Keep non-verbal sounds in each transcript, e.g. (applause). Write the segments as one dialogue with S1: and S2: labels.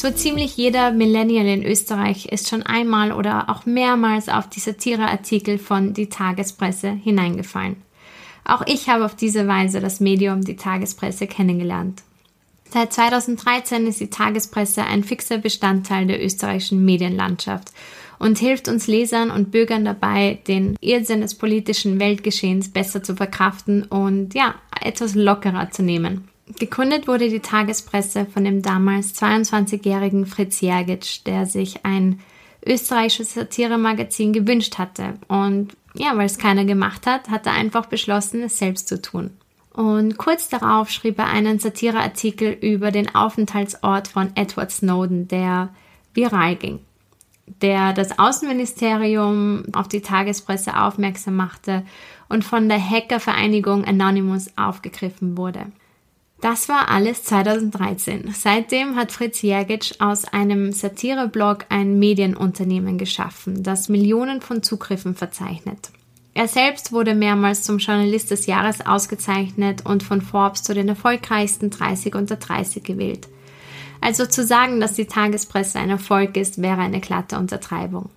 S1: So ziemlich jeder Millennial in Österreich ist schon einmal oder auch mehrmals auf die Satireartikel von Die Tagespresse hineingefallen. Auch ich habe auf diese Weise das Medium Die Tagespresse kennengelernt. Seit 2013 ist die Tagespresse ein fixer Bestandteil der österreichischen Medienlandschaft und hilft uns Lesern und Bürgern dabei, den Irrsinn des politischen Weltgeschehens besser zu verkraften und ja, etwas lockerer zu nehmen. Gegründet wurde die Tagespresse von dem damals 22-jährigen Fritz Jergic, der sich ein österreichisches Satiremagazin gewünscht hatte. Und ja, weil es keiner gemacht hat, hat er einfach beschlossen, es selbst zu tun. Und kurz darauf schrieb er einen Satireartikel über den Aufenthaltsort von Edward Snowden, der viral ging, der das Außenministerium auf die Tagespresse aufmerksam machte und von der Hackervereinigung Anonymous aufgegriffen wurde. Das war alles 2013. Seitdem hat Fritz Jergic aus einem Satireblog ein Medienunternehmen geschaffen, das Millionen von Zugriffen verzeichnet. Er selbst wurde mehrmals zum Journalist des Jahres ausgezeichnet und von Forbes zu den erfolgreichsten 30 unter 30 gewählt. Also zu sagen, dass die Tagespresse ein Erfolg ist, wäre eine glatte Untertreibung.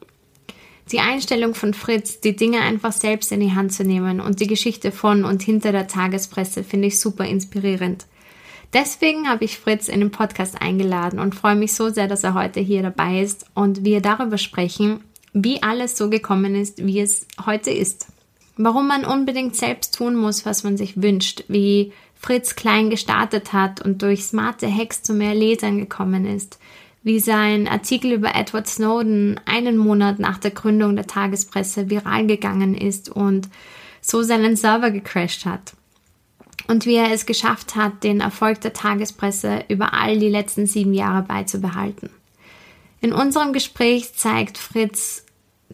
S1: Die Einstellung von Fritz, die Dinge einfach selbst in die Hand zu nehmen und die Geschichte von und hinter der Tagespresse finde ich super inspirierend. Deswegen habe ich Fritz in den Podcast eingeladen und freue mich so sehr, dass er heute hier dabei ist und wir darüber sprechen, wie alles so gekommen ist, wie es heute ist. Warum man unbedingt selbst tun muss, was man sich wünscht, wie Fritz klein gestartet hat und durch smarte Hacks zu mehr Lesern gekommen ist, wie sein Artikel über Edward Snowden einen Monat nach der Gründung der Tagespresse viral gegangen ist und so seinen Server gecrashed hat und wie er es geschafft hat, den Erfolg der Tagespresse über all die letzten sieben Jahre beizubehalten. In unserem Gespräch zeigt Fritz,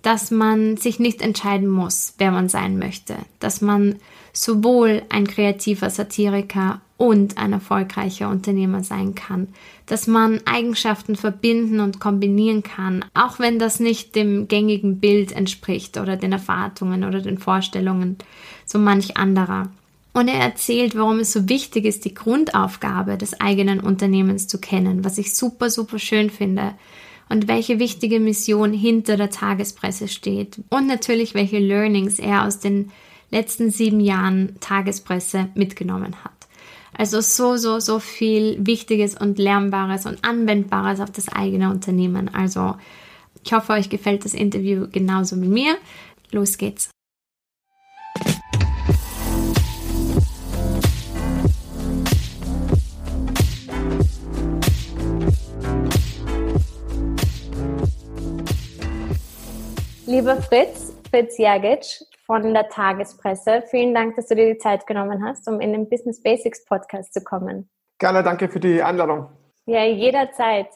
S1: dass man sich nicht entscheiden muss, wer man sein möchte, dass man sowohl ein kreativer Satiriker und ein erfolgreicher Unternehmer sein kann, dass man Eigenschaften verbinden und kombinieren kann, auch wenn das nicht dem gängigen Bild entspricht oder den Erwartungen oder den Vorstellungen so manch anderer. Und er erzählt, warum es so wichtig ist, die Grundaufgabe des eigenen Unternehmens zu kennen, was ich super, super schön finde. Und welche wichtige Mission hinter der Tagespresse steht. Und natürlich, welche Learnings er aus den letzten sieben Jahren Tagespresse mitgenommen hat. Also so, so, so viel Wichtiges und Lernbares und Anwendbares auf das eigene Unternehmen. Also ich hoffe, euch gefällt das Interview genauso wie mir. Los geht's. Lieber Fritz, Fritz Jagic von der Tagespresse, vielen Dank, dass du dir die Zeit genommen hast, um in den Business Basics Podcast zu kommen.
S2: Gerne, danke für die Einladung.
S1: Ja, jederzeit.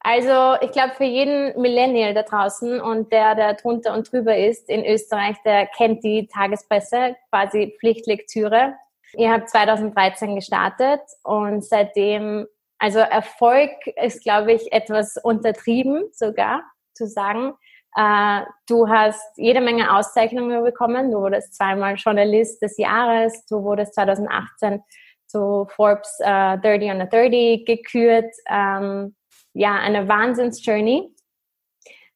S1: Also ich glaube, für jeden Millennial da draußen und der, der drunter und drüber ist in Österreich, der kennt die Tagespresse, quasi Pflichtlektüre. Ihr habt 2013 gestartet und seitdem, also Erfolg ist, glaube ich, etwas untertrieben sogar zu sagen. Äh, du hast jede Menge Auszeichnungen bekommen. Du wurdest zweimal Journalist des Jahres. Du wurdest 2018 zu Forbes äh, 30 under 30 gekürt. Ähm, ja, eine Wahnsinns-Journey.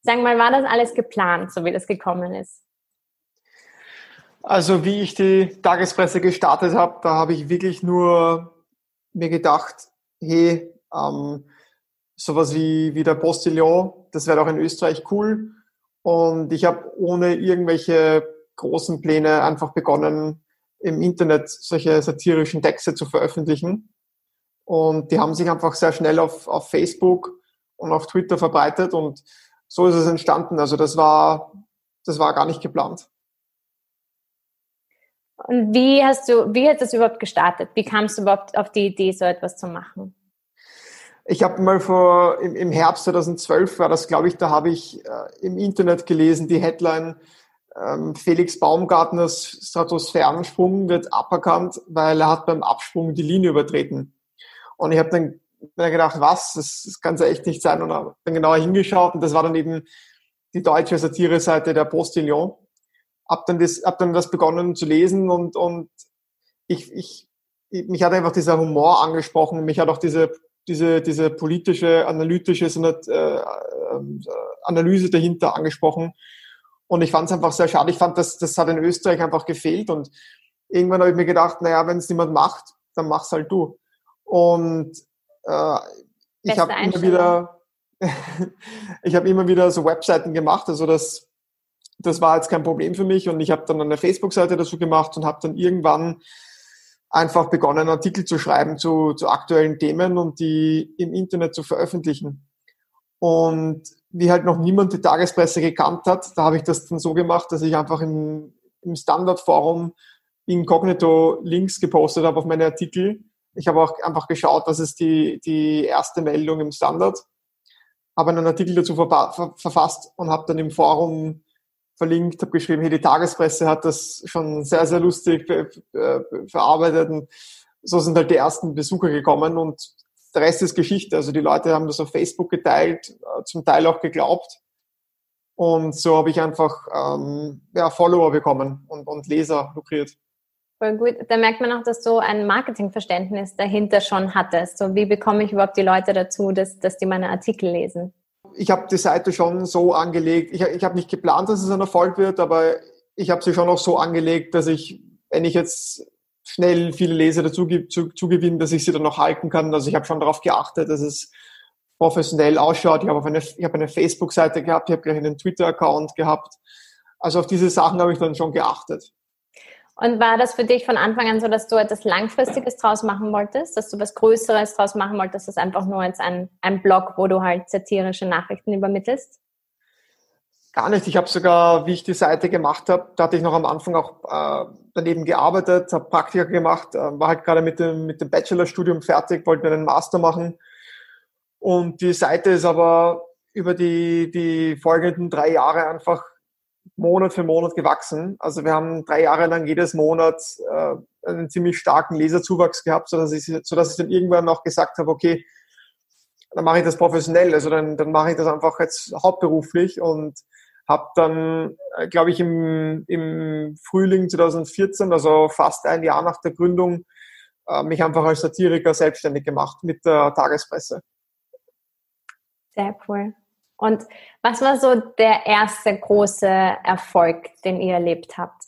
S1: Sag mal, war das alles geplant, so wie das gekommen ist?
S2: Also wie ich die Tagespresse gestartet habe, da habe ich wirklich nur mir gedacht, hey, ähm, sowas wie, wie der Postillon, das wäre auch in Österreich cool. Und ich habe ohne irgendwelche großen Pläne einfach begonnen, im Internet solche satirischen Texte zu veröffentlichen. Und die haben sich einfach sehr schnell auf, auf Facebook und auf Twitter verbreitet und so ist es entstanden. Also das war, das war gar nicht geplant.
S1: Und wie hast du, wie hat das überhaupt gestartet? Wie kamst du überhaupt auf die Idee, so etwas zu machen?
S2: Ich habe mal vor im, im, Herbst 2012 war das, glaube ich, da habe ich äh, im Internet gelesen die Headline ähm, Felix Baumgartners Stratosphärensprung wird aberkannt, weil er hat beim Absprung die Linie übertreten. Und ich habe dann mir gedacht, was, das, das kann ja echt nicht sein. Und habe dann genauer hingeschaut und das war dann eben die deutsche Satire-Seite der Postillon. Hab dann das, hab dann das begonnen zu lesen und, und ich, ich, mich hat einfach dieser Humor angesprochen, mich hat auch diese, diese, diese politische, analytische äh, äh, Analyse dahinter angesprochen. Und ich fand es einfach sehr schade. Ich fand, das, das hat in Österreich einfach gefehlt. Und irgendwann habe ich mir gedacht, naja, wenn es niemand macht, dann mach's halt du. Und äh, ich habe immer wieder, (laughs) ich habe immer wieder so Webseiten gemacht. Also das, das war jetzt kein Problem für mich. Und ich habe dann eine Facebook-Seite dazu gemacht und habe dann irgendwann einfach begonnen, Artikel zu schreiben zu, zu aktuellen Themen und die im Internet zu veröffentlichen. Und wie halt noch niemand die Tagespresse gekannt hat, da habe ich das dann so gemacht, dass ich einfach im, im Standardforum inkognito Links gepostet habe auf meine Artikel. Ich habe auch einfach geschaut, was ist die, die erste Meldung im Standard, habe einen Artikel dazu ver ver verfasst und habe dann im Forum verlinkt, habe geschrieben, hey, die Tagespresse hat das schon sehr, sehr lustig verarbeitet und so sind halt die ersten Besucher gekommen und der Rest ist Geschichte. Also die Leute haben das auf Facebook geteilt, äh, zum Teil auch geglaubt. Und so habe ich einfach ähm, ja, Follower bekommen und, und Leser lukriert.
S1: Voll gut. Da merkt man auch, dass du ein Marketingverständnis dahinter schon hattest. So, wie bekomme ich überhaupt die Leute dazu, dass, dass die meine Artikel lesen?
S2: Ich habe die Seite schon so angelegt. Ich, ich habe nicht geplant, dass es ein Erfolg wird, aber ich habe sie schon auch so angelegt, dass ich, wenn ich jetzt schnell viele Leser dazu zu, zugewinnen, dass ich sie dann noch halten kann. Also ich habe schon darauf geachtet, dass es professionell ausschaut. Ich habe eine, ich habe eine Facebook-Seite gehabt, ich habe gleich einen Twitter-Account gehabt. Also auf diese Sachen habe ich dann schon geachtet.
S1: Und war das für dich von Anfang an so, dass du etwas Langfristiges draus machen wolltest, dass du was Größeres draus machen wolltest, das einfach nur jetzt ein, ein Blog, wo du halt satirische Nachrichten übermittelst?
S2: Gar nicht. Ich habe sogar, wie ich die Seite gemacht habe, da hatte ich noch am Anfang auch äh, daneben gearbeitet, habe Praktika gemacht, äh, war halt gerade mit dem, mit dem Bachelorstudium fertig, wollte einen Master machen. Und die Seite ist aber über die, die folgenden drei Jahre einfach Monat für Monat gewachsen. Also wir haben drei Jahre lang jedes Monat äh, einen ziemlich starken Leserzuwachs gehabt, sodass ich, sodass ich dann irgendwann noch gesagt habe, okay, dann mache ich das professionell, also dann, dann mache ich das einfach jetzt hauptberuflich und habe dann, äh, glaube ich, im, im Frühling 2014, also fast ein Jahr nach der Gründung, äh, mich einfach als Satiriker selbstständig gemacht mit der Tagespresse.
S1: Sehr cool. Und was war so der erste große Erfolg, den ihr erlebt habt?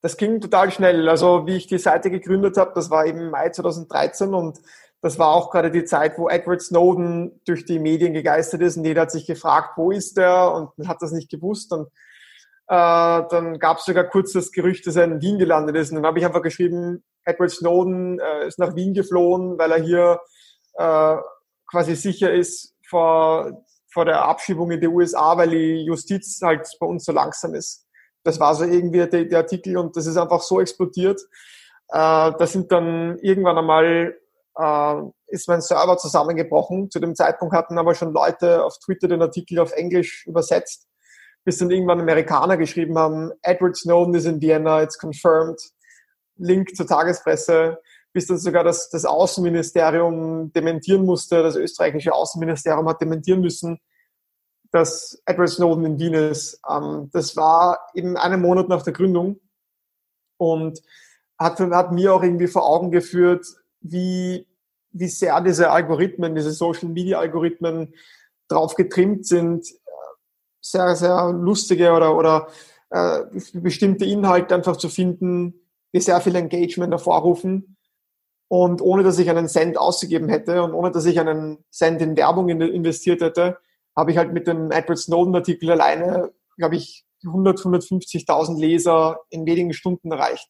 S2: Das ging total schnell. Also wie ich die Seite gegründet habe, das war eben Mai 2013 und das war auch gerade die Zeit, wo Edward Snowden durch die Medien gegeistert ist und jeder hat sich gefragt, wo ist der und hat das nicht gewusst. Und äh, dann gab es sogar kurz das Gerücht, dass er in Wien gelandet ist. Und dann habe ich einfach geschrieben, Edward Snowden äh, ist nach Wien geflohen, weil er hier äh, quasi sicher ist vor, vor der Abschiebung in die USA, weil die Justiz halt bei uns so langsam ist. Das war so irgendwie der, der Artikel und das ist einfach so explodiert. Äh, da sind dann irgendwann einmal äh, ist mein Server zusammengebrochen. Zu dem Zeitpunkt hatten aber schon Leute auf Twitter den Artikel auf Englisch übersetzt, bis dann irgendwann Amerikaner geschrieben haben, Edward Snowden is in Vienna, it's confirmed, Link zur Tagespresse, bis dann sogar das, das Außenministerium dementieren musste, das österreichische Außenministerium hat dementieren müssen, dass Edward Snowden in Wien ist. Ähm, das war eben einen Monat nach der Gründung und hat, hat mir auch irgendwie vor Augen geführt, wie, wie sehr diese Algorithmen, diese Social Media Algorithmen drauf getrimmt sind, sehr, sehr lustige oder, oder äh, bestimmte Inhalte einfach zu finden, die sehr viel Engagement hervorrufen. Und ohne dass ich einen Cent ausgegeben hätte und ohne dass ich einen Cent in Werbung investiert hätte, habe ich halt mit dem Edward Snowden-Artikel alleine, glaube ich, 100, 150.000 Leser in wenigen Stunden erreicht.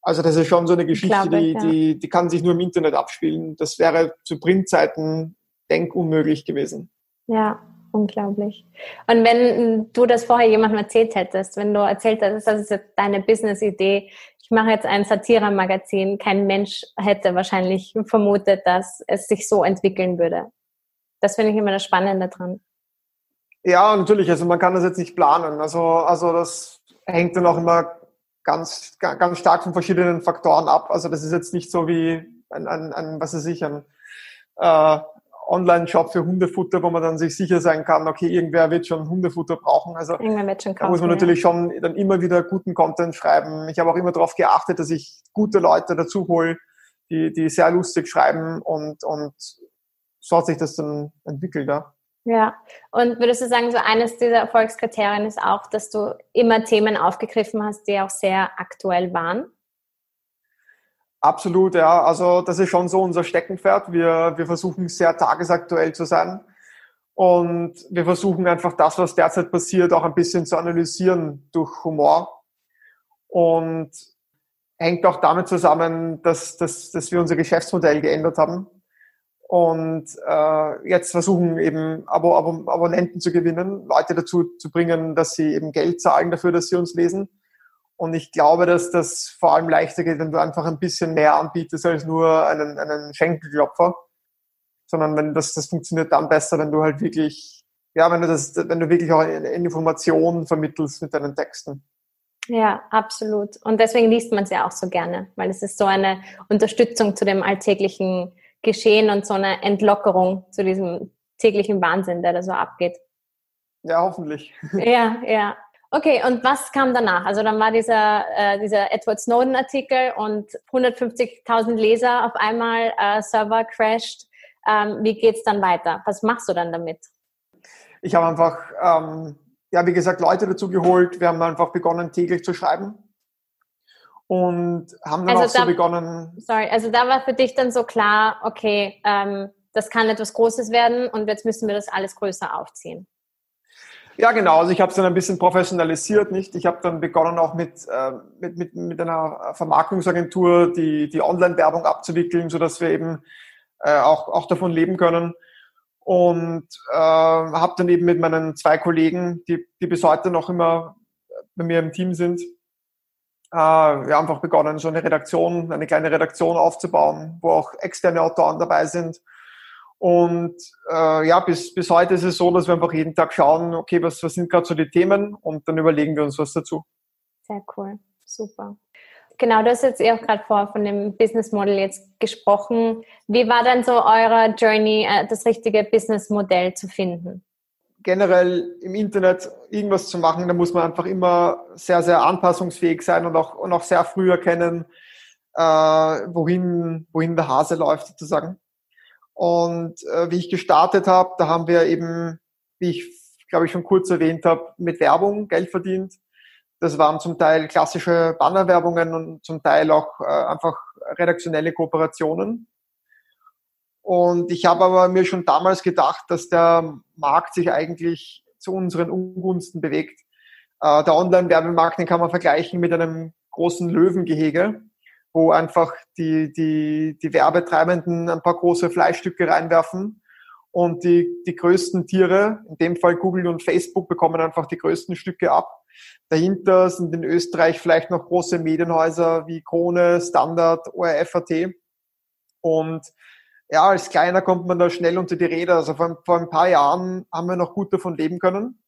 S2: Also das ist schon so eine Geschichte, glaube, die, ja. die, die kann sich nur im Internet abspielen. Das wäre zu Printzeiten denkunmöglich gewesen.
S1: Ja, unglaublich. Und wenn du das vorher jemandem erzählt hättest, wenn du erzählt hättest, das ist deine Business-Idee, ich mache jetzt ein Satire-Magazin, kein Mensch hätte wahrscheinlich vermutet, dass es sich so entwickeln würde. Das finde ich immer das Spannende dran.
S2: Ja, natürlich. Also man kann das jetzt nicht planen. Also, also das hängt dann auch immer ganz, ganz stark von verschiedenen Faktoren ab. Also das ist jetzt nicht so wie ein, ein, ein was weiß ich, ein äh, Online-Shop für Hundefutter, wo man dann sich sicher sein kann, okay, irgendwer wird schon Hundefutter brauchen. Also
S1: kaufen,
S2: da muss man natürlich ja. schon dann immer wieder guten Content schreiben. Ich habe auch immer darauf geachtet, dass ich gute Leute dazu hole, die, die sehr lustig schreiben und, und so hat sich das dann entwickelt, ja.
S1: Ja, und würdest du sagen, so eines dieser Erfolgskriterien ist auch, dass du immer Themen aufgegriffen hast, die auch sehr aktuell waren?
S2: Absolut, ja. Also das ist schon so unser Steckenpferd. Wir, wir versuchen sehr tagesaktuell zu sein. Und wir versuchen einfach das, was derzeit passiert, auch ein bisschen zu analysieren durch Humor. Und hängt auch damit zusammen, dass, dass, dass wir unser Geschäftsmodell geändert haben und äh, jetzt versuchen eben Abo, Abo, Abonnenten zu gewinnen, Leute dazu zu bringen, dass sie eben Geld zahlen dafür, dass sie uns lesen. Und ich glaube, dass das vor allem leichter geht, wenn du einfach ein bisschen mehr anbietest als nur einen, einen Schenkelklopfer, sondern wenn das, das funktioniert dann besser, wenn du halt wirklich, ja, wenn du das, wenn du wirklich auch Informationen vermittelst mit deinen Texten.
S1: Ja, absolut. Und deswegen liest man es ja auch so gerne, weil es ist so eine Unterstützung zu dem alltäglichen Geschehen und so eine Entlockerung zu diesem täglichen Wahnsinn, der da so abgeht.
S2: Ja, hoffentlich.
S1: Ja, ja. Okay, und was kam danach? Also dann war dieser, äh, dieser Edward Snowden-Artikel und 150.000 Leser auf einmal, äh, Server crashed. Ähm, wie geht's dann weiter? Was machst du dann damit?
S2: Ich habe einfach, ähm, ja, wie gesagt, Leute dazu geholt. Wir haben einfach begonnen, täglich zu schreiben und haben dann also auch da, so begonnen.
S1: Sorry, also da war für dich dann so klar, okay, ähm, das kann etwas Großes werden und jetzt müssen wir das alles größer aufziehen.
S2: Ja, genau. Also ich habe es dann ein bisschen professionalisiert, nicht? Ich habe dann begonnen auch mit, äh, mit, mit, mit einer Vermarktungsagentur die, die Online-Werbung abzuwickeln, sodass wir eben äh, auch, auch davon leben können. Und äh, habe dann eben mit meinen zwei Kollegen, die, die bis heute noch immer bei mir im Team sind, äh, wir haben einfach begonnen, so eine Redaktion, eine kleine Redaktion aufzubauen, wo auch externe Autoren dabei sind. Und äh, ja, bis, bis heute ist es so, dass wir einfach jeden Tag schauen, okay, was, was sind gerade so die Themen und dann überlegen wir uns was dazu.
S1: Sehr cool, super. Genau, du hast jetzt eh auch gerade vor von dem Business Model jetzt gesprochen. Wie war dann so eure Journey, äh, das richtige Business Modell zu finden?
S2: generell im Internet irgendwas zu machen, da muss man einfach immer sehr, sehr anpassungsfähig sein und auch, und auch sehr früh erkennen, äh, wohin, wohin der Hase läuft sozusagen. Und äh, wie ich gestartet habe, da haben wir eben, wie ich glaube ich schon kurz erwähnt habe, mit Werbung Geld verdient. Das waren zum Teil klassische Bannerwerbungen und zum Teil auch äh, einfach redaktionelle Kooperationen. Und ich habe aber mir schon damals gedacht, dass der Markt sich eigentlich zu unseren Ungunsten bewegt. Äh, der Online-Werbemarkt, den kann man vergleichen mit einem großen Löwengehege, wo einfach die, die, die Werbetreibenden ein paar große Fleischstücke reinwerfen und die, die größten Tiere, in dem Fall Google und Facebook, bekommen einfach die größten Stücke ab. Dahinter sind in Österreich vielleicht noch große Medienhäuser wie Krone, Standard, ORF.at. Und ja, als Kleiner kommt man da schnell unter die Räder. Also vor, vor ein paar Jahren haben wir noch gut davon leben können.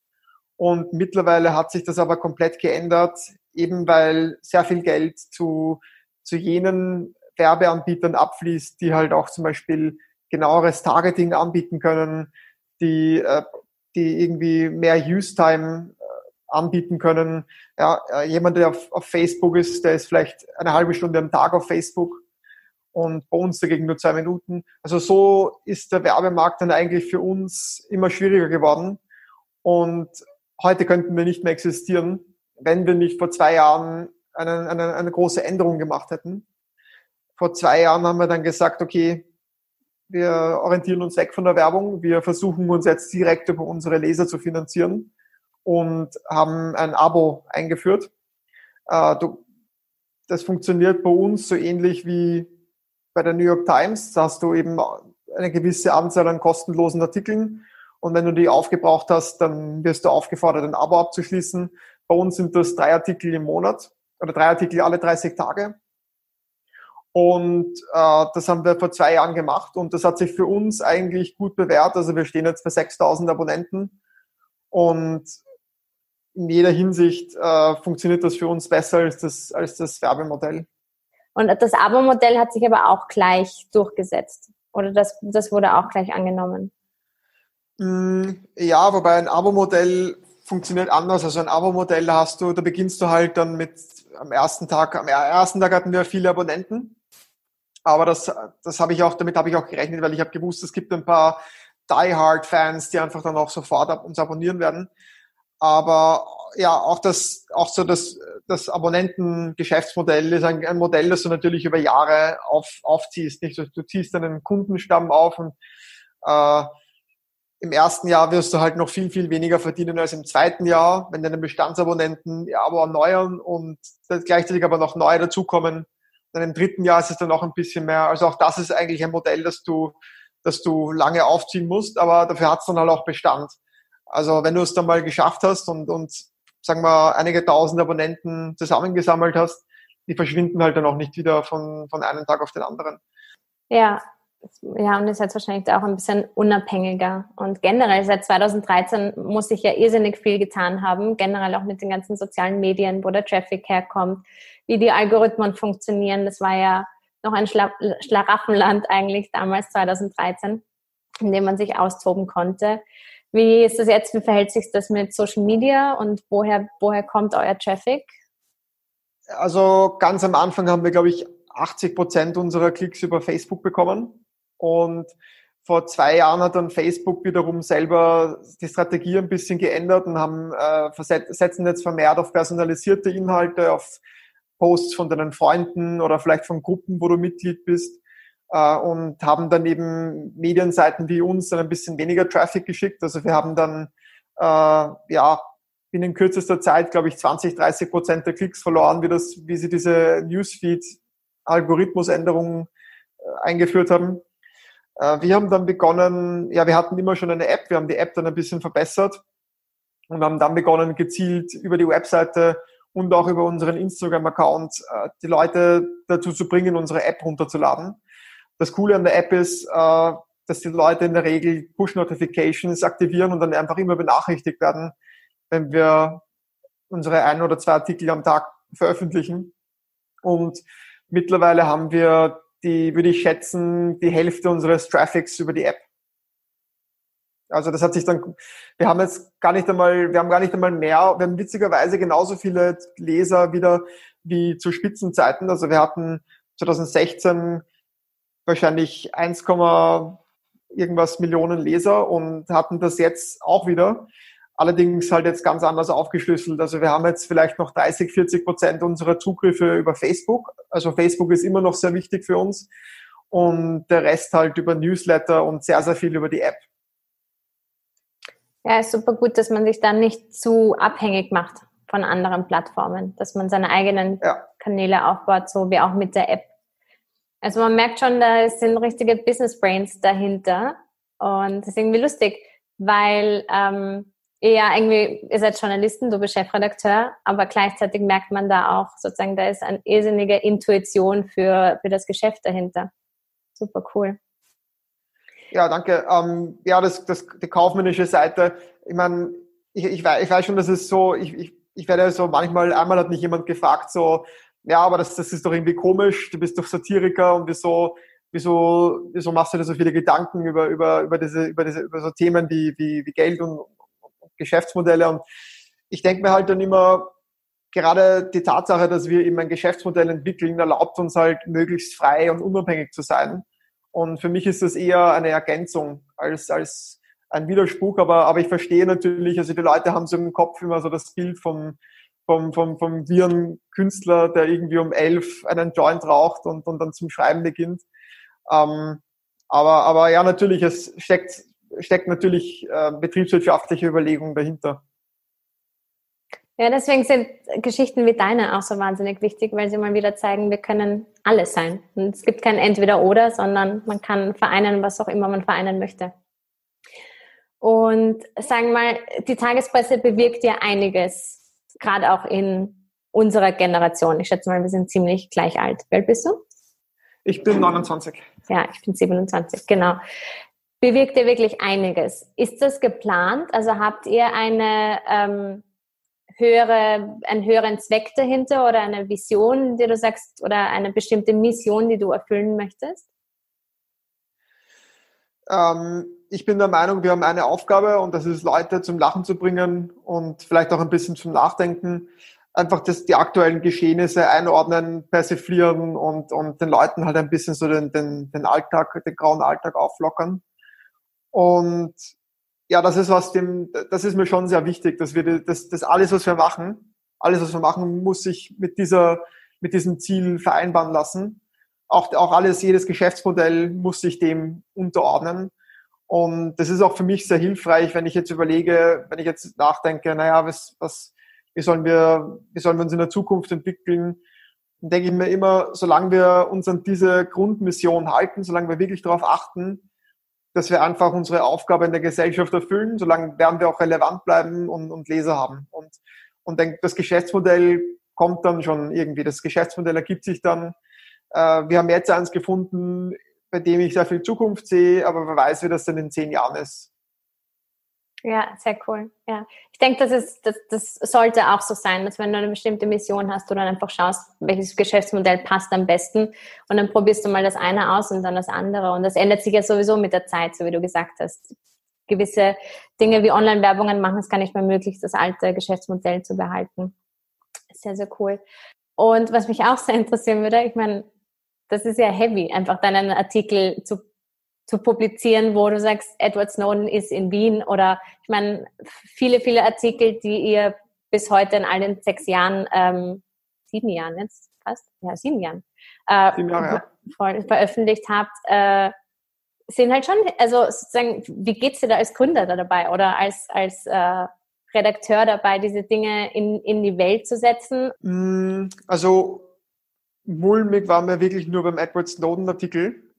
S2: Und mittlerweile hat sich das aber komplett geändert, eben weil sehr viel Geld zu, zu jenen Werbeanbietern abfließt, die halt auch zum Beispiel genaueres Targeting anbieten können, die, äh, die irgendwie mehr Use-Time äh, anbieten können. Ja, äh, jemand, der auf, auf Facebook ist, der ist vielleicht eine halbe Stunde am Tag auf Facebook und bei uns dagegen nur zwei Minuten. Also so ist der Werbemarkt dann eigentlich für uns immer schwieriger geworden. Und heute könnten wir nicht mehr existieren, wenn wir nicht vor zwei Jahren eine, eine, eine große Änderung gemacht hätten. Vor zwei Jahren haben wir dann gesagt, okay, wir orientieren uns weg von der Werbung, wir versuchen uns jetzt direkt über unsere Leser zu finanzieren und haben ein Abo eingeführt. Äh, das funktioniert bei uns so ähnlich wie bei der New York Times hast du eben eine gewisse Anzahl an kostenlosen Artikeln Und wenn du die aufgebraucht hast, dann wirst du aufgefordert, ein Abo abzuschließen. Bei uns sind das drei Artikel im Monat oder drei Artikel alle 30 Tage. Und äh, das haben wir vor zwei Jahren gemacht und das hat sich für uns eigentlich gut bewährt. Also wir stehen jetzt bei 6000 Abonnenten und in jeder Hinsicht äh, funktioniert das für uns besser als das, als das Werbemodell.
S1: Und das Abo-Modell hat sich aber auch gleich durchgesetzt. Oder das, das wurde auch gleich angenommen?
S2: Mm, ja, wobei ein Abo-Modell funktioniert anders. Also ein Abo-Modell hast du, da beginnst du halt dann mit am ersten Tag, am ersten Tag hatten wir viele Abonnenten. Aber das, das habe ich auch, damit habe ich auch gerechnet, weil ich habe gewusst, es gibt ein paar Die-Hard-Fans, die einfach dann auch sofort uns abonnieren werden. Aber ja, auch das, auch so das, das Abonnenten-Geschäftsmodell ist ein, ein, Modell, das du natürlich über Jahre auf, aufziehst. Nicht? Du, du ziehst einen Kundenstamm auf und äh, im ersten Jahr wirst du halt noch viel, viel weniger verdienen als im zweiten Jahr, wenn deine Bestandsabonnenten ihr Abo erneuern und gleichzeitig aber noch neue dazukommen. Dann im dritten Jahr ist es dann noch ein bisschen mehr. Also auch das ist eigentlich ein Modell, das du, das du lange aufziehen musst, aber dafür hat es dann halt auch Bestand. Also wenn du es dann mal geschafft hast und, und sagen wir einige tausend Abonnenten zusammengesammelt hast, die verschwinden halt dann auch nicht wieder von, von einem Tag auf den anderen.
S1: Ja, ja, und ist jetzt wahrscheinlich auch ein bisschen unabhängiger. Und generell seit 2013 muss sich ja irrsinnig viel getan haben, generell auch mit den ganzen sozialen Medien, wo der Traffic herkommt, wie die Algorithmen funktionieren. Das war ja noch ein Schla Schlaraffenland eigentlich damals 2013, in dem man sich austoben konnte. Wie ist das jetzt? Wie verhält sich das mit Social Media und woher, woher kommt euer Traffic?
S2: Also ganz am Anfang haben wir, glaube ich, 80 Prozent unserer Klicks über Facebook bekommen. Und vor zwei Jahren hat dann Facebook wiederum selber die Strategie ein bisschen geändert und haben äh, setzen jetzt vermehrt auf personalisierte Inhalte, auf Posts von deinen Freunden oder vielleicht von Gruppen, wo du Mitglied bist äh, und haben dann eben Medienseiten wie uns dann ein bisschen weniger Traffic geschickt. Also wir haben dann äh, ja binnen kürzester Zeit, glaube ich, 20, 30 Prozent der Klicks verloren, wie das, wie sie diese Newsfeed-Algorithmusänderungen äh, eingeführt haben. Äh, wir haben dann begonnen, ja, wir hatten immer schon eine App, wir haben die App dann ein bisschen verbessert und haben dann begonnen, gezielt über die Webseite und auch über unseren Instagram-Account äh, die Leute dazu zu bringen, unsere App runterzuladen. Das Coole an der App ist, äh, dass die Leute in der Regel Push-Notifications aktivieren und dann einfach immer benachrichtigt werden, wenn wir unsere ein oder zwei Artikel am Tag veröffentlichen. Und mittlerweile haben wir die, würde ich schätzen, die Hälfte unseres Traffics über die App. Also das hat sich dann, wir haben jetzt gar nicht einmal, wir haben gar nicht einmal mehr, wir haben witzigerweise genauso viele Leser wieder wie zu Spitzenzeiten. Also wir hatten 2016 wahrscheinlich 1, irgendwas Millionen Leser und hatten das jetzt auch wieder. Allerdings halt jetzt ganz anders aufgeschlüsselt. Also wir haben jetzt vielleicht noch 30, 40 Prozent unserer Zugriffe über Facebook. Also Facebook ist immer noch sehr wichtig für uns. Und der Rest halt über Newsletter und sehr, sehr viel über die App.
S1: Ja, ist super gut, dass man sich dann nicht zu abhängig macht von anderen Plattformen, dass man seine eigenen ja. Kanäle aufbaut, so wie auch mit der App. Also man merkt schon, da sind richtige Business Brains dahinter. Und das ist irgendwie lustig, weil ähm, ja irgendwie, ihr seid Journalisten, du bist Chefredakteur, aber gleichzeitig merkt man da auch sozusagen, da ist eine irrsinnige Intuition für, für das Geschäft dahinter. Super cool.
S2: Ja, danke. Ähm, ja, das, das, die kaufmännische Seite, ich meine, ich, ich, weiß, ich weiß schon, dass es so, ich, ich, ich werde so manchmal, einmal hat mich jemand gefragt, so, ja, aber das, das ist doch irgendwie komisch, du bist doch Satiriker und wieso, wieso, wieso machst du dir so viele Gedanken über, über, über diese, über diese, über so Themen wie, wie, wie Geld und Geschäftsmodelle und ich denke mir halt dann immer, gerade die Tatsache, dass wir eben ein Geschäftsmodell entwickeln, erlaubt uns halt möglichst frei und unabhängig zu sein. Und für mich ist das eher eine Ergänzung als, als ein Widerspruch, aber, aber ich verstehe natürlich, also die Leute haben so im Kopf immer so das Bild vom, vom, vom, vom Virenkünstler, der irgendwie um elf einen Joint raucht und, und dann zum Schreiben beginnt. Ähm, aber, aber ja, natürlich, es steckt, steckt natürlich äh, betriebswirtschaftliche Überlegungen dahinter.
S1: Ja, deswegen sind Geschichten wie deine auch so wahnsinnig wichtig, weil sie mal wieder zeigen, wir können alles sein. Und es gibt kein Entweder-Oder, sondern man kann vereinen, was auch immer man vereinen möchte. Und sagen wir mal, die Tagespresse bewirkt ja einiges, gerade auch in unserer Generation. Ich schätze mal, wir sind ziemlich gleich alt. Wie alt bist du?
S2: Ich bin 29.
S1: Ja, ich bin 27, genau. Bewirkt ihr wirklich einiges. Ist das geplant? Also habt ihr eine ähm, höhere, einen höheren Zweck dahinter oder eine Vision, die du sagst, oder eine bestimmte Mission, die du erfüllen möchtest?
S2: Ähm, ich bin der Meinung, wir haben eine Aufgabe und das ist, Leute zum Lachen zu bringen und vielleicht auch ein bisschen zum Nachdenken. Einfach das, die aktuellen Geschehnisse einordnen, persiflieren und, und den Leuten halt ein bisschen so den, den, den Alltag, den grauen Alltag auflockern. Und ja, das ist was dem, das ist mir schon sehr wichtig, dass wir das, das alles, was wir machen, alles, was wir machen, muss sich mit dieser, mit diesem Ziel vereinbaren lassen auch, auch alles, jedes Geschäftsmodell muss sich dem unterordnen. Und das ist auch für mich sehr hilfreich, wenn ich jetzt überlege, wenn ich jetzt nachdenke, naja, was, was, wie sollen wir, wie sollen wir uns in der Zukunft entwickeln? Dann denke ich mir immer, solange wir uns an diese Grundmission halten, solange wir wirklich darauf achten, dass wir einfach unsere Aufgabe in der Gesellschaft erfüllen, solange werden wir auch relevant bleiben und, und Leser haben. Und, und denke, das Geschäftsmodell kommt dann schon irgendwie. Das Geschäftsmodell ergibt sich dann äh, wir haben jetzt eins gefunden, bei dem ich sehr viel Zukunft sehe, aber wer weiß, wie das dann in zehn Jahren ist.
S1: Ja, sehr cool. Ja, ich denke, das ist, das, das sollte auch so sein, dass wenn du eine bestimmte Mission hast, du dann einfach schaust, welches Geschäftsmodell passt am besten und dann probierst du mal das eine aus und dann das andere und das ändert sich ja sowieso mit der Zeit, so wie du gesagt hast. Gewisse Dinge wie Online-Werbungen machen es gar nicht mehr möglich, das alte Geschäftsmodell zu behalten. Sehr, sehr cool. Und was mich auch sehr interessieren würde, ich meine, das ist ja heavy, einfach dann einen Artikel zu, zu publizieren, wo du sagst, Edward Snowden ist in Wien oder ich meine, viele, viele Artikel, die ihr bis heute in all den sechs Jahren, ähm, sieben Jahren jetzt fast, ja, sieben Jahren, äh, sieben Jahre, ja. veröffentlicht habt, äh, sind halt schon, also sozusagen, wie geht's dir da als Gründer da dabei oder als, als äh, Redakteur dabei, diese Dinge in, in die Welt zu setzen?
S2: Mm, also mulmig war mir wirklich nur beim Edward Snowden Artikel,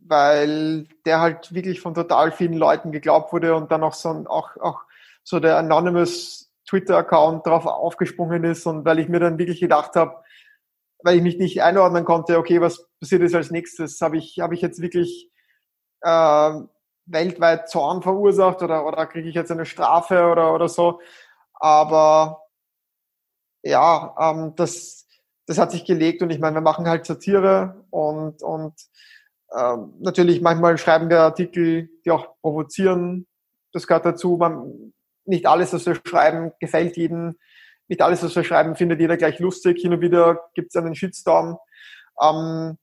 S2: weil der halt wirklich von total vielen Leuten geglaubt wurde und dann auch so, auch, auch so der Anonymous Twitter-Account drauf aufgesprungen ist und weil ich mir dann wirklich gedacht habe, weil ich mich nicht einordnen konnte, okay, was passiert jetzt als nächstes? Habe ich, habe ich jetzt wirklich äh, weltweit Zorn verursacht oder, oder kriege ich jetzt eine Strafe oder, oder so? Aber ja, ähm, das, das hat sich gelegt und ich meine, wir machen halt Satire und, und ähm, natürlich manchmal schreiben wir Artikel, die auch provozieren. Das gehört dazu. Man, nicht alles, was wir schreiben, gefällt jedem. Nicht alles, was wir schreiben, findet jeder gleich lustig. Hin und wieder gibt es einen Shitstorm. Ähm,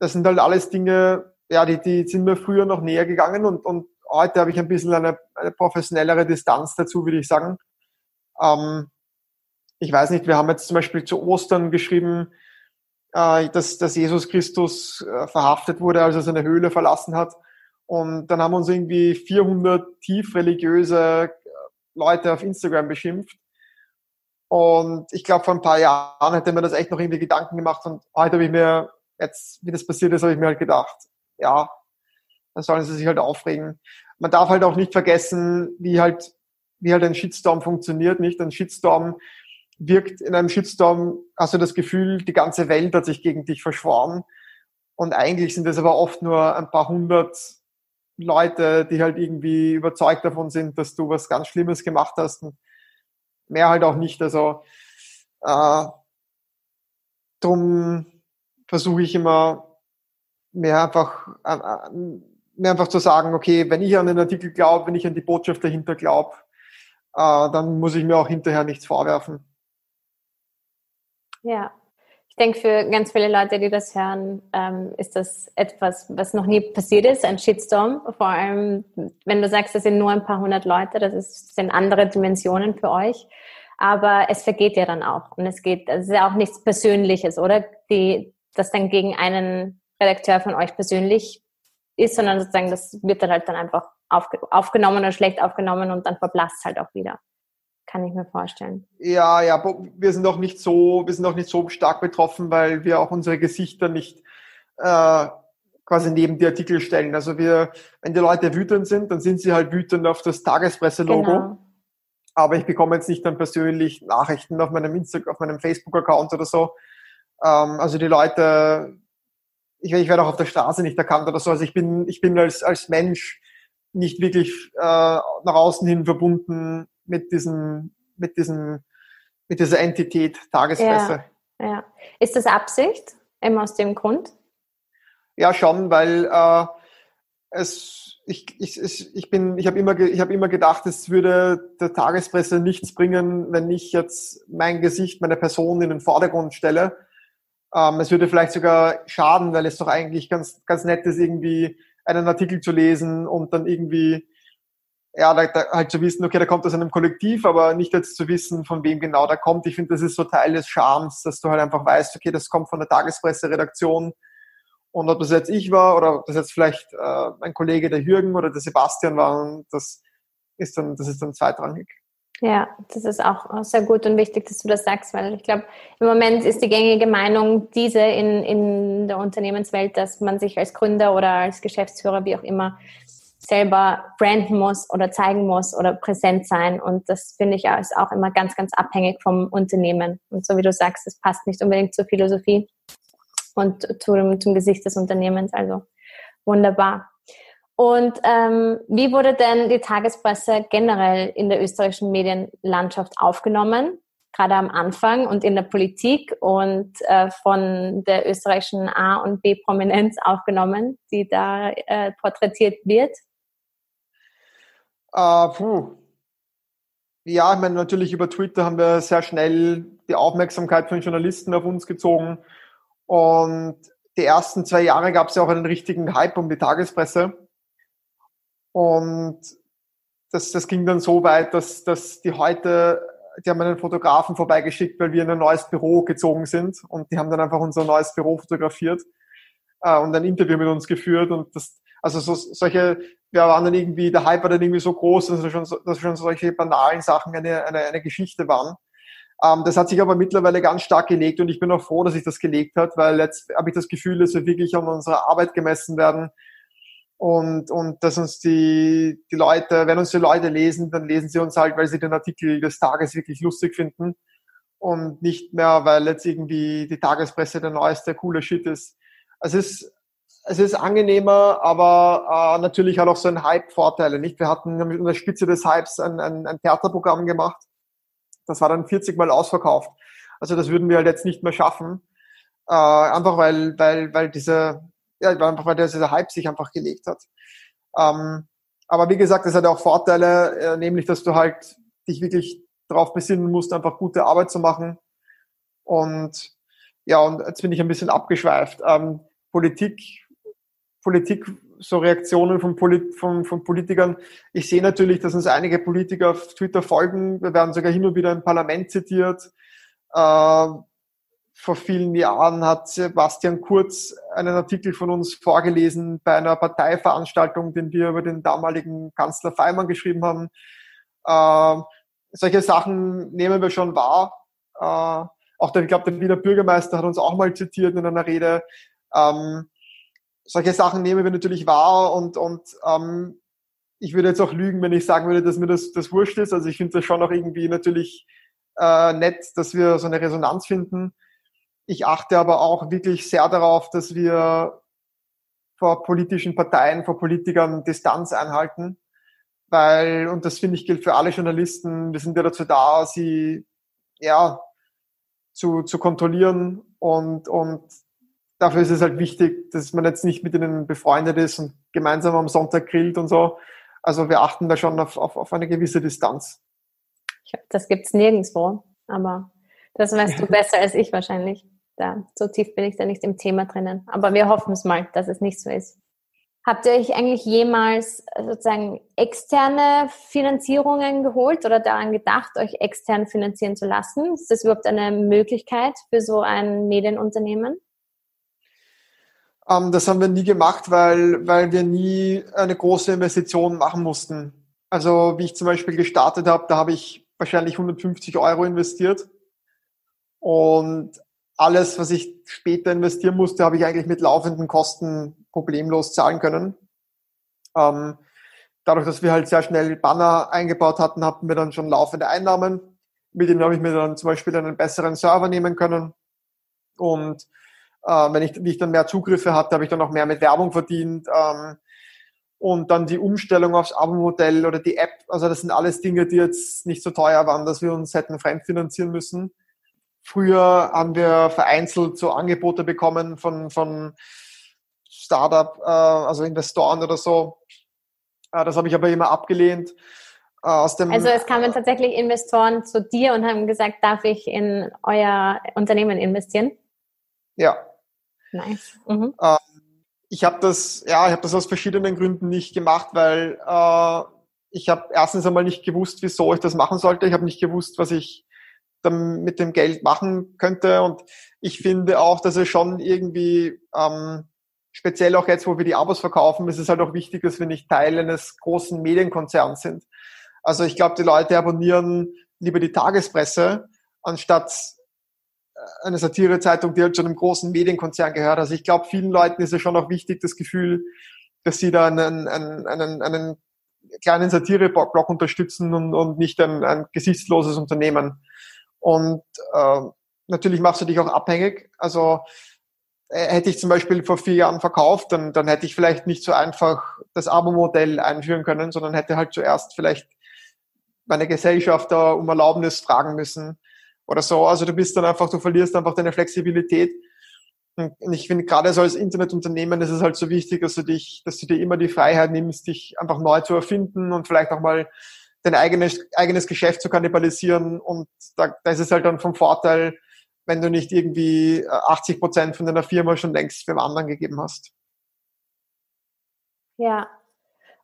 S2: das sind halt alles Dinge, ja, die, die sind mir früher noch näher gegangen und, und heute habe ich ein bisschen eine, eine professionellere Distanz dazu, würde ich sagen. Ähm, ich weiß nicht, wir haben jetzt zum Beispiel zu Ostern geschrieben, dass, dass Jesus Christus äh, verhaftet wurde, als er seine Höhle verlassen hat. Und dann haben uns irgendwie 400 tief religiöse äh, Leute auf Instagram beschimpft. Und ich glaube, vor ein paar Jahren hätte mir das echt noch irgendwie Gedanken gemacht. Und heute habe ich mir, jetzt, wie das passiert ist, habe ich mir halt gedacht, ja, dann sollen sie sich halt aufregen. Man darf halt auch nicht vergessen, wie halt, wie halt ein Shitstorm funktioniert, nicht? Ein Shitstorm wirkt in einem Shitstorm, hast du das Gefühl, die ganze Welt hat sich gegen dich verschworen. Und eigentlich sind es aber oft nur ein paar hundert Leute, die halt irgendwie überzeugt davon sind, dass du was ganz Schlimmes gemacht hast. Und mehr halt auch nicht. Also äh, drum versuche ich immer mehr einfach, äh, äh, mehr einfach zu sagen, okay, wenn ich an den Artikel glaube, wenn ich an die Botschaft dahinter glaube, äh, dann muss ich mir auch hinterher nichts vorwerfen.
S1: Ja, ich denke, für ganz viele Leute, die das hören, ähm, ist das etwas, was noch nie passiert ist, ein Shitstorm. Vor allem, wenn du sagst, das sind nur ein paar hundert Leute, das ist, sind andere Dimensionen für euch. Aber es vergeht ja dann auch. Und es geht, es ist ja auch nichts Persönliches, oder? Die, das dann gegen einen Redakteur von euch persönlich ist, sondern sozusagen, das wird dann halt dann einfach aufgenommen oder schlecht aufgenommen und dann verblasst halt auch wieder kann ich mir vorstellen.
S2: Ja, ja, wir sind auch nicht so, wir sind auch nicht so stark betroffen, weil wir auch unsere Gesichter nicht äh, quasi neben die Artikel stellen. Also wir, wenn die Leute wütend sind, dann sind sie halt wütend auf das Tagespresse-Logo. Genau. Aber ich bekomme jetzt nicht dann persönlich Nachrichten auf meinem Instagram, auf meinem Facebook-Account oder so. Ähm, also die Leute, ich, ich werde auch auf der Straße nicht erkannt oder so. Also ich bin, ich bin als, als Mensch nicht wirklich äh, nach außen hin verbunden mit diesem, mit diesem, mit dieser Entität Tagespresse.
S1: Ja, ja. Ist das Absicht? Immer aus dem Grund?
S2: Ja, schon, weil äh, es, ich, ich, ich bin, ich habe immer, ich habe immer gedacht, es würde der Tagespresse nichts bringen, wenn ich jetzt mein Gesicht, meine Person in den Vordergrund stelle. Ähm, es würde vielleicht sogar schaden, weil es doch eigentlich ganz, ganz nett ist, irgendwie einen Artikel zu lesen und dann irgendwie ja, da, da halt zu wissen, okay, da kommt aus einem Kollektiv, aber nicht jetzt zu wissen, von wem genau da kommt. Ich finde, das ist so Teil des Charmes, dass du halt einfach weißt, okay, das kommt von der Tagespresse-Redaktion. Und ob das jetzt ich war oder ob das jetzt vielleicht äh, mein Kollege der Jürgen oder der Sebastian war, das ist dann, das ist dann zweitrangig.
S1: Ja, das ist auch sehr gut und wichtig, dass du das sagst, weil ich glaube, im Moment ist die gängige Meinung diese in, in der Unternehmenswelt, dass man sich als Gründer oder als Geschäftsführer, wie auch immer, selber branden muss oder zeigen muss oder präsent sein. Und das finde ich ist auch immer ganz, ganz abhängig vom Unternehmen. Und so wie du sagst, es passt nicht unbedingt zur Philosophie und zum, zum Gesicht des Unternehmens. Also wunderbar. Und ähm, wie wurde denn die Tagespresse generell in der österreichischen Medienlandschaft aufgenommen? Gerade am Anfang und in der Politik und äh, von der österreichischen A- und B-Prominenz aufgenommen, die da äh, porträtiert wird?
S2: Uh, puh. Ja, ich meine, natürlich über Twitter haben wir sehr schnell die Aufmerksamkeit von Journalisten auf uns gezogen. Und die ersten zwei Jahre gab es ja auch einen richtigen Hype um die Tagespresse. Und das, das ging dann so weit, dass, dass die heute, die haben einen Fotografen vorbeigeschickt, weil wir in ein neues Büro gezogen sind. Und die haben dann einfach unser neues Büro fotografiert äh, und ein Interview mit uns geführt. Und das, also so, solche, wir waren dann irgendwie, der Hype war dann irgendwie so groß, dass schon, dass schon solche banalen Sachen eine, eine, eine Geschichte waren. Ähm, das hat sich aber mittlerweile ganz stark gelegt und ich bin auch froh, dass sich das gelegt hat, weil jetzt habe ich das Gefühl, dass wir wirklich an unserer Arbeit gemessen werden und, und dass uns die, die Leute, wenn uns die Leute lesen, dann lesen sie uns halt, weil sie den Artikel des Tages wirklich lustig finden und nicht mehr, weil jetzt irgendwie die Tagespresse der neueste coole Shit ist. Es ist es ist angenehmer, aber äh, natürlich hat auch so ein Hype-Vorteile. Nicht? Wir hatten an der Spitze des Hypes ein, ein, ein Theaterprogramm gemacht. Das war dann 40 Mal ausverkauft. Also das würden wir halt jetzt nicht mehr schaffen. Äh, einfach weil, weil, weil diese, ja, einfach weil dieser Hype sich einfach gelegt hat. Ähm, aber wie gesagt, das hat auch Vorteile, äh, nämlich dass du halt dich wirklich darauf besinnen musst, einfach gute Arbeit zu machen. Und ja, und jetzt bin ich ein bisschen abgeschweift. Ähm, Politik Politik, so Reaktionen von, Polit, von, von Politikern. Ich sehe natürlich, dass uns einige Politiker auf Twitter folgen. Wir werden sogar hin und wieder im Parlament zitiert. Äh, vor vielen Jahren hat Sebastian Kurz einen Artikel von uns vorgelesen bei einer Parteiveranstaltung, den wir über den damaligen Kanzler Feimann geschrieben haben. Äh, solche Sachen nehmen wir schon wahr. Äh, auch der, ich glaube, der Wiener Bürgermeister hat uns auch mal zitiert in einer Rede. Ähm, solche Sachen nehmen wir natürlich wahr und, und ähm, ich würde jetzt auch lügen, wenn ich sagen würde, dass mir das, das wurscht ist. Also ich finde das schon auch irgendwie natürlich äh, nett, dass wir so eine Resonanz finden. Ich achte aber auch wirklich sehr darauf, dass wir vor politischen Parteien, vor Politikern Distanz einhalten. Weil, und das finde ich gilt für alle Journalisten, wir sind ja dazu da, sie ja zu, zu kontrollieren und, und dafür ist es halt wichtig, dass man jetzt nicht mit ihnen befreundet ist und gemeinsam am Sonntag grillt und so. Also wir achten da schon auf, auf, auf eine gewisse Distanz.
S1: Das gibt's nirgendwo, aber das weißt du (laughs) besser als ich wahrscheinlich. Da, so tief bin ich da nicht im Thema drinnen. Aber wir hoffen es mal, dass es nicht so ist. Habt ihr euch eigentlich jemals sozusagen externe Finanzierungen geholt oder daran gedacht, euch extern finanzieren zu lassen? Ist das überhaupt eine Möglichkeit für so ein Medienunternehmen?
S2: Ähm, das haben wir nie gemacht, weil, weil wir nie eine große Investition machen mussten. Also wie ich zum Beispiel gestartet habe, da habe ich wahrscheinlich 150 Euro investiert. Und alles, was ich später investieren musste, habe ich eigentlich mit laufenden Kosten problemlos zahlen können. Ähm, dadurch, dass wir halt sehr schnell Banner eingebaut hatten, hatten wir dann schon laufende Einnahmen. Mit denen habe ich mir dann zum Beispiel einen besseren Server nehmen können. Und äh, wenn ich, wie ich dann mehr Zugriffe hatte, habe ich dann auch mehr mit Werbung verdient. Ähm, und dann die Umstellung aufs Abo-Modell oder die App. Also das sind alles Dinge, die jetzt nicht so teuer waren, dass wir uns hätten fremdfinanzieren müssen. Früher haben wir vereinzelt so Angebote bekommen von, von Startup, äh, also Investoren oder so. Äh, das habe ich aber immer abgelehnt.
S1: Äh, aus dem, also es kamen tatsächlich Investoren zu dir und haben gesagt, darf ich in euer Unternehmen investieren?
S2: Ja. Nice. Mhm. Ähm, ich habe das, ja, ich habe das aus verschiedenen Gründen nicht gemacht, weil äh, ich habe erstens einmal nicht gewusst, wieso ich das machen sollte. Ich habe nicht gewusst, was ich dann mit dem Geld machen könnte. Und ich finde auch, dass es schon irgendwie ähm, speziell auch jetzt, wo wir die Abos verkaufen, ist es halt auch wichtig, dass wir nicht Teil eines großen Medienkonzerns sind. Also ich glaube, die Leute abonnieren lieber die Tagespresse, anstatt eine Satirezeitung, die halt schon einem großen Medienkonzern gehört. Also ich glaube, vielen Leuten ist es schon auch wichtig, das Gefühl, dass sie da einen, einen, einen, einen kleinen Satire-Blog unterstützen und, und nicht ein, ein gesichtsloses Unternehmen. Und äh, natürlich machst du dich auch abhängig. Also äh, hätte ich zum Beispiel vor vier Jahren verkauft, dann, dann hätte ich vielleicht nicht so einfach das Abo-Modell einführen können, sondern hätte halt zuerst vielleicht meine Gesellschaft da um Erlaubnis fragen müssen oder so. Also du bist dann einfach, du verlierst einfach deine Flexibilität. Und ich finde, gerade so als Internetunternehmen ist es halt so wichtig, dass du dich, dass du dir immer die Freiheit nimmst, dich einfach neu zu erfinden und vielleicht auch mal dein eigenes, eigenes Geschäft zu kannibalisieren. Und da, da ist es halt dann vom Vorteil, wenn du nicht irgendwie 80 äh, Prozent von deiner Firma schon längst für anderen gegeben hast.
S1: Ja.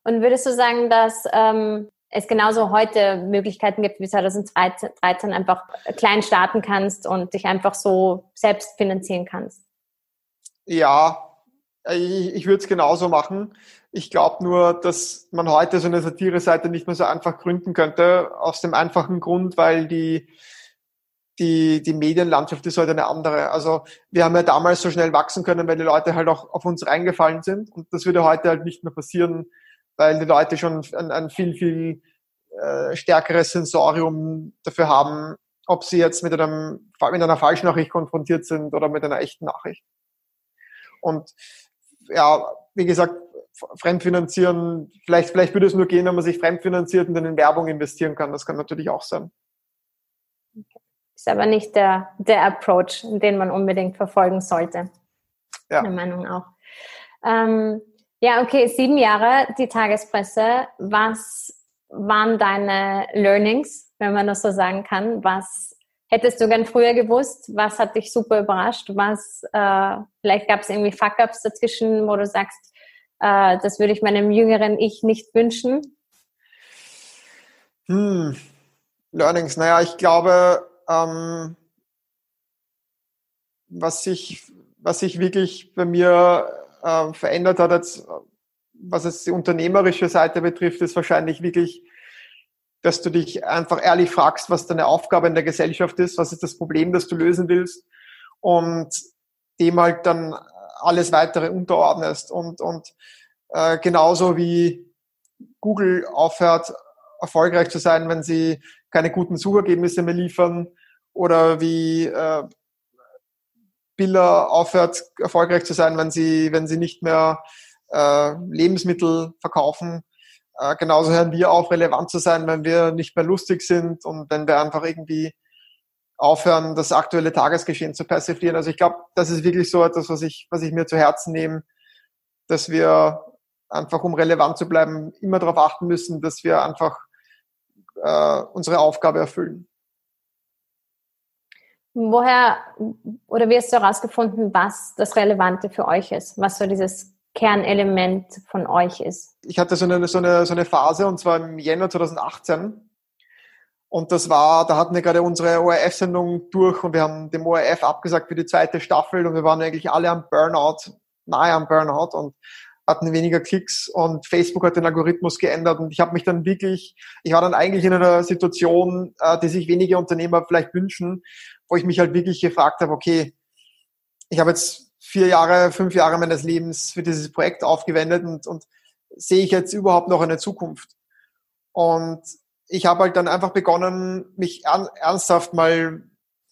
S1: Und würdest du sagen, dass ähm, es genauso heute Möglichkeiten gibt wie 2013 einfach klein starten kannst und dich einfach so selbst finanzieren kannst.
S2: Ja, ich, ich würde es genauso machen. Ich glaube nur, dass man heute so eine Satire-Seite nicht mehr so einfach gründen könnte, aus dem einfachen Grund, weil die, die, die Medienlandschaft ist heute eine andere. Also wir haben ja damals so schnell wachsen können, weil die Leute halt auch auf uns reingefallen sind. Und das würde heute halt nicht mehr passieren, weil die Leute schon ein, ein viel, viel äh, stärkeres Sensorium dafür haben, ob sie jetzt mit, einem, mit einer Falschnachricht konfrontiert sind oder mit einer echten Nachricht. Und ja, wie gesagt, fremdfinanzieren, vielleicht, vielleicht würde es nur gehen, wenn man sich fremdfinanziert und dann in Werbung investieren kann. Das kann natürlich auch sein.
S1: Ist aber nicht der, der Approach, den man unbedingt verfolgen sollte. Ja. Meiner Meinung auch. Ähm, ja, okay, sieben Jahre die Tagespresse. Was waren deine Learnings, wenn man das so sagen kann? Was hättest du gern früher gewusst? Was hat dich super überrascht? Was, äh, vielleicht gab es irgendwie Fuck-Ups dazwischen, wo du sagst, äh, das würde ich meinem jüngeren Ich nicht wünschen?
S2: Hm. Learnings, naja, ich glaube, ähm, was sich, was sich wirklich bei mir äh, verändert hat, jetzt, was es die unternehmerische Seite betrifft, ist wahrscheinlich wirklich, dass du dich einfach ehrlich fragst, was deine Aufgabe in der Gesellschaft ist, was ist das Problem, das du lösen willst und dem halt dann alles weitere unterordnest. Und, und äh, genauso wie Google aufhört, erfolgreich zu sein, wenn sie keine guten Suchergebnisse mehr liefern oder wie äh, Biller aufhört, erfolgreich zu sein, wenn sie, wenn sie nicht mehr äh, Lebensmittel verkaufen. Äh, genauso hören wir auf, relevant zu sein, wenn wir nicht mehr lustig sind und wenn wir einfach irgendwie aufhören, das aktuelle Tagesgeschehen zu persiflieren. Also ich glaube, das ist wirklich so etwas, was ich, was ich mir zu Herzen nehme, dass wir einfach, um relevant zu bleiben, immer darauf achten müssen, dass wir einfach äh, unsere Aufgabe erfüllen.
S1: Woher oder wie hast du herausgefunden, was das Relevante für euch ist? Was so dieses Kernelement von euch ist?
S2: Ich hatte so eine, so eine, so eine Phase und zwar im Jänner 2018. Und das war, da hatten wir gerade unsere ORF-Sendung durch und wir haben dem ORF abgesagt für die zweite Staffel und wir waren eigentlich alle am Burnout, nahe am Burnout und hatten weniger Klicks und Facebook hat den Algorithmus geändert und ich habe mich dann wirklich, ich war dann eigentlich in einer Situation, äh, die sich wenige Unternehmer vielleicht wünschen, wo ich mich halt wirklich gefragt habe, okay, ich habe jetzt vier Jahre, fünf Jahre meines Lebens für dieses Projekt aufgewendet und, und sehe ich jetzt überhaupt noch eine Zukunft? Und ich habe halt dann einfach begonnen, mich ernsthaft mal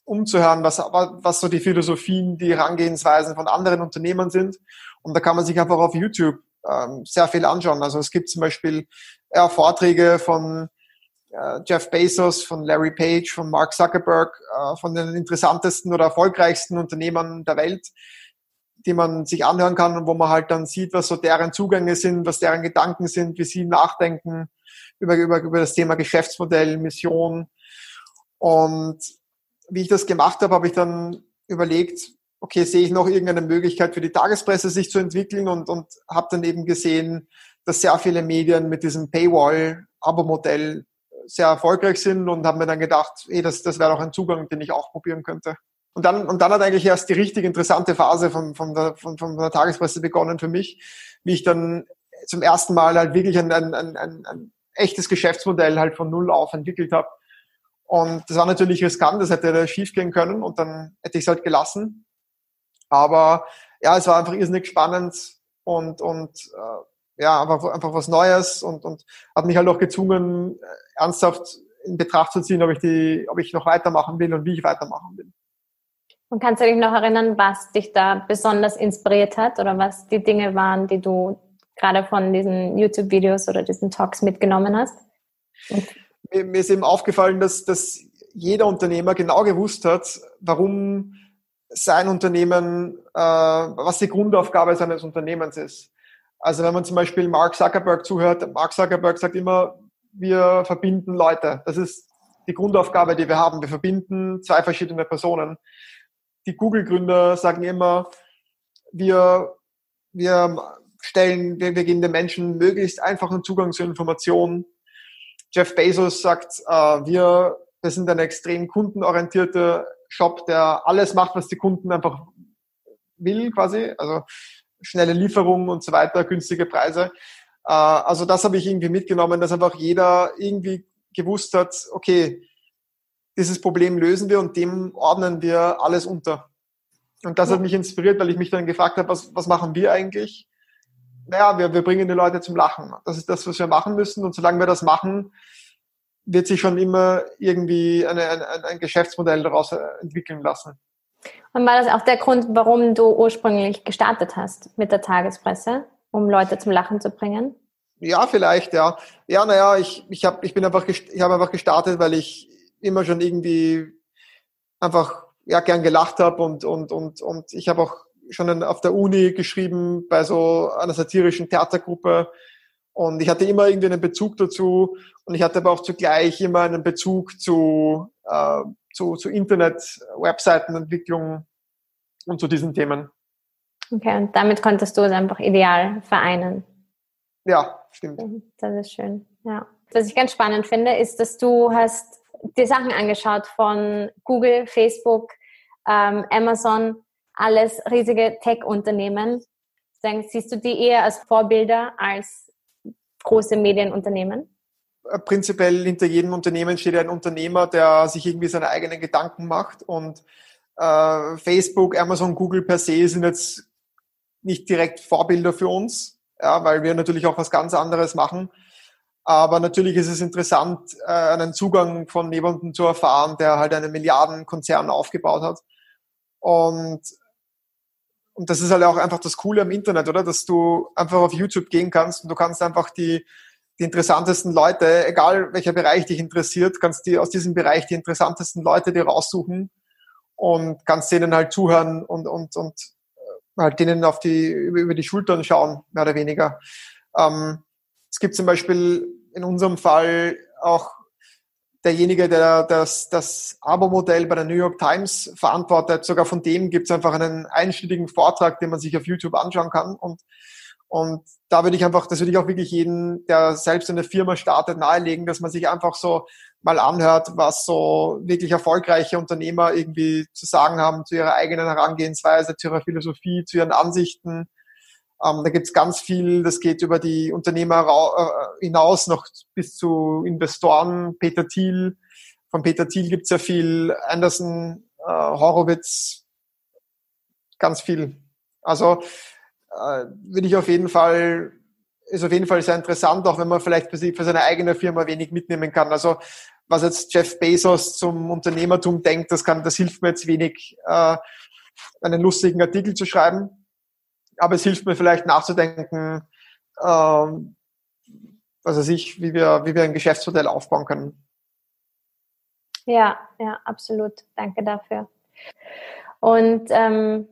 S2: umzuhören, was, was so die Philosophien, die Herangehensweisen von anderen Unternehmern sind. Und da kann man sich einfach auf YouTube ähm, sehr viel anschauen. Also es gibt zum Beispiel ja, Vorträge von äh, Jeff Bezos, von Larry Page, von Mark Zuckerberg, äh, von den interessantesten oder erfolgreichsten Unternehmern der Welt, die man sich anhören kann und wo man halt dann sieht, was so deren Zugänge sind, was deren Gedanken sind, wie sie nachdenken über, über, über das Thema Geschäftsmodell, Mission. Und wie ich das gemacht habe, habe ich dann überlegt, okay, sehe ich noch irgendeine Möglichkeit für die Tagespresse sich zu entwickeln und, und habe dann eben gesehen, dass sehr viele Medien mit diesem Paywall-Abo-Modell sehr erfolgreich sind und habe mir dann gedacht, ey, das, das wäre doch ein Zugang, den ich auch probieren könnte. Und dann, und dann hat eigentlich erst die richtig interessante Phase von, von, der, von, von der Tagespresse begonnen für mich, wie ich dann zum ersten Mal halt wirklich ein, ein, ein, ein, ein echtes Geschäftsmodell halt von null auf entwickelt habe. Und das war natürlich riskant, das hätte schief gehen können und dann hätte ich es halt gelassen. Aber ja, es war einfach irrsinnig spannend und, und äh, ja, einfach, einfach was Neues und, und hat mich halt auch gezwungen, ernsthaft in Betracht zu ziehen, ob ich die, ob ich noch weitermachen will und wie ich weitermachen will.
S1: Und kannst du dich noch erinnern, was dich da besonders inspiriert hat oder was die Dinge waren, die du gerade von diesen YouTube-Videos oder diesen Talks mitgenommen hast?
S2: Mir, mir, ist eben aufgefallen, dass, dass jeder Unternehmer genau gewusst hat, warum sein Unternehmen, äh, was die Grundaufgabe seines Unternehmens ist. Also wenn man zum Beispiel Mark Zuckerberg zuhört, Mark Zuckerberg sagt immer, wir verbinden Leute. Das ist die Grundaufgabe, die wir haben. Wir verbinden zwei verschiedene Personen. Die Google-Gründer sagen immer, wir, wir stellen, wir, wir geben den Menschen möglichst einfachen Zugang zu Informationen. Jeff Bezos sagt, äh, wir, wir sind ein extrem kundenorientierter Shop, der alles macht, was die Kunden einfach will, quasi. Also schnelle Lieferungen und so weiter, günstige Preise. Äh, also das habe ich irgendwie mitgenommen, dass einfach jeder irgendwie gewusst hat, okay, dieses Problem lösen wir und dem ordnen wir alles unter. Und das hat mich inspiriert, weil ich mich dann gefragt habe, was, was machen wir eigentlich? naja, wir, wir bringen die Leute zum Lachen. Das ist das, was wir machen müssen. Und solange wir das machen, wird sich schon immer irgendwie eine, ein, ein Geschäftsmodell daraus entwickeln lassen.
S1: Und war das auch der Grund, warum du ursprünglich gestartet hast mit der Tagespresse, um Leute zum Lachen zu bringen?
S2: Ja, vielleicht, ja. Ja, naja, ich, ich, hab, ich bin einfach, ich habe einfach gestartet, weil ich immer schon irgendwie einfach ja, gern gelacht habe und, und, und, und ich habe auch schon auf der Uni geschrieben bei so einer satirischen Theatergruppe. Und ich hatte immer irgendwie einen Bezug dazu. Und ich hatte aber auch zugleich immer einen Bezug zu, äh, zu, zu Internet, Webseitenentwicklung und zu diesen Themen.
S1: Okay, und damit konntest du es einfach ideal vereinen.
S2: Ja, stimmt.
S1: Das ist schön, ja. Was ich ganz spannend finde, ist, dass du hast dir Sachen angeschaut von Google, Facebook, ähm, Amazon alles riesige Tech-Unternehmen. Siehst du die eher als Vorbilder als große Medienunternehmen?
S2: Äh, prinzipiell hinter jedem Unternehmen steht ein Unternehmer, der sich irgendwie seine eigenen Gedanken macht und äh, Facebook, Amazon, Google per se sind jetzt nicht direkt Vorbilder für uns, ja, weil wir natürlich auch was ganz anderes machen. Aber natürlich ist es interessant, äh, einen Zugang von jemandem zu erfahren, der halt einen Milliardenkonzern aufgebaut hat. Und und das ist halt auch einfach das Coole am Internet, oder? Dass du einfach auf YouTube gehen kannst und du kannst einfach die, die interessantesten Leute, egal welcher Bereich dich interessiert, kannst die aus diesem Bereich die interessantesten Leute dir raussuchen und kannst denen halt zuhören und, und, und äh, halt denen auf die, über, über die Schultern schauen, mehr oder weniger. Ähm, es gibt zum Beispiel in unserem Fall auch derjenige, der das, das Abo-Modell bei der New York Times verantwortet, sogar von dem gibt es einfach einen einstündigen Vortrag, den man sich auf YouTube anschauen kann. Und, und da würde ich einfach, das würde ich auch wirklich jeden, der selbst eine Firma startet, nahelegen, dass man sich einfach so mal anhört, was so wirklich erfolgreiche Unternehmer irgendwie zu sagen haben zu ihrer eigenen Herangehensweise, zu ihrer Philosophie, zu ihren Ansichten ähm, da gibt's ganz viel, das geht über die Unternehmer äh, hinaus noch bis zu Investoren, Peter Thiel. Von Peter Thiel gibt's ja viel, Anderson, äh, Horowitz, ganz viel. Also äh, würde ich auf jeden Fall, ist auf jeden Fall sehr interessant, auch wenn man vielleicht für, seine eigene Firma wenig mitnehmen kann. Also was jetzt Jeff Bezos zum Unternehmertum denkt, das kann, das hilft mir jetzt wenig, äh, einen lustigen Artikel zu schreiben. Aber es hilft mir vielleicht nachzudenken, ähm, was weiß ich, wie wir, wie wir ein Geschäftsmodell aufbauen können.
S1: Ja, ja, absolut. Danke dafür. Und ähm,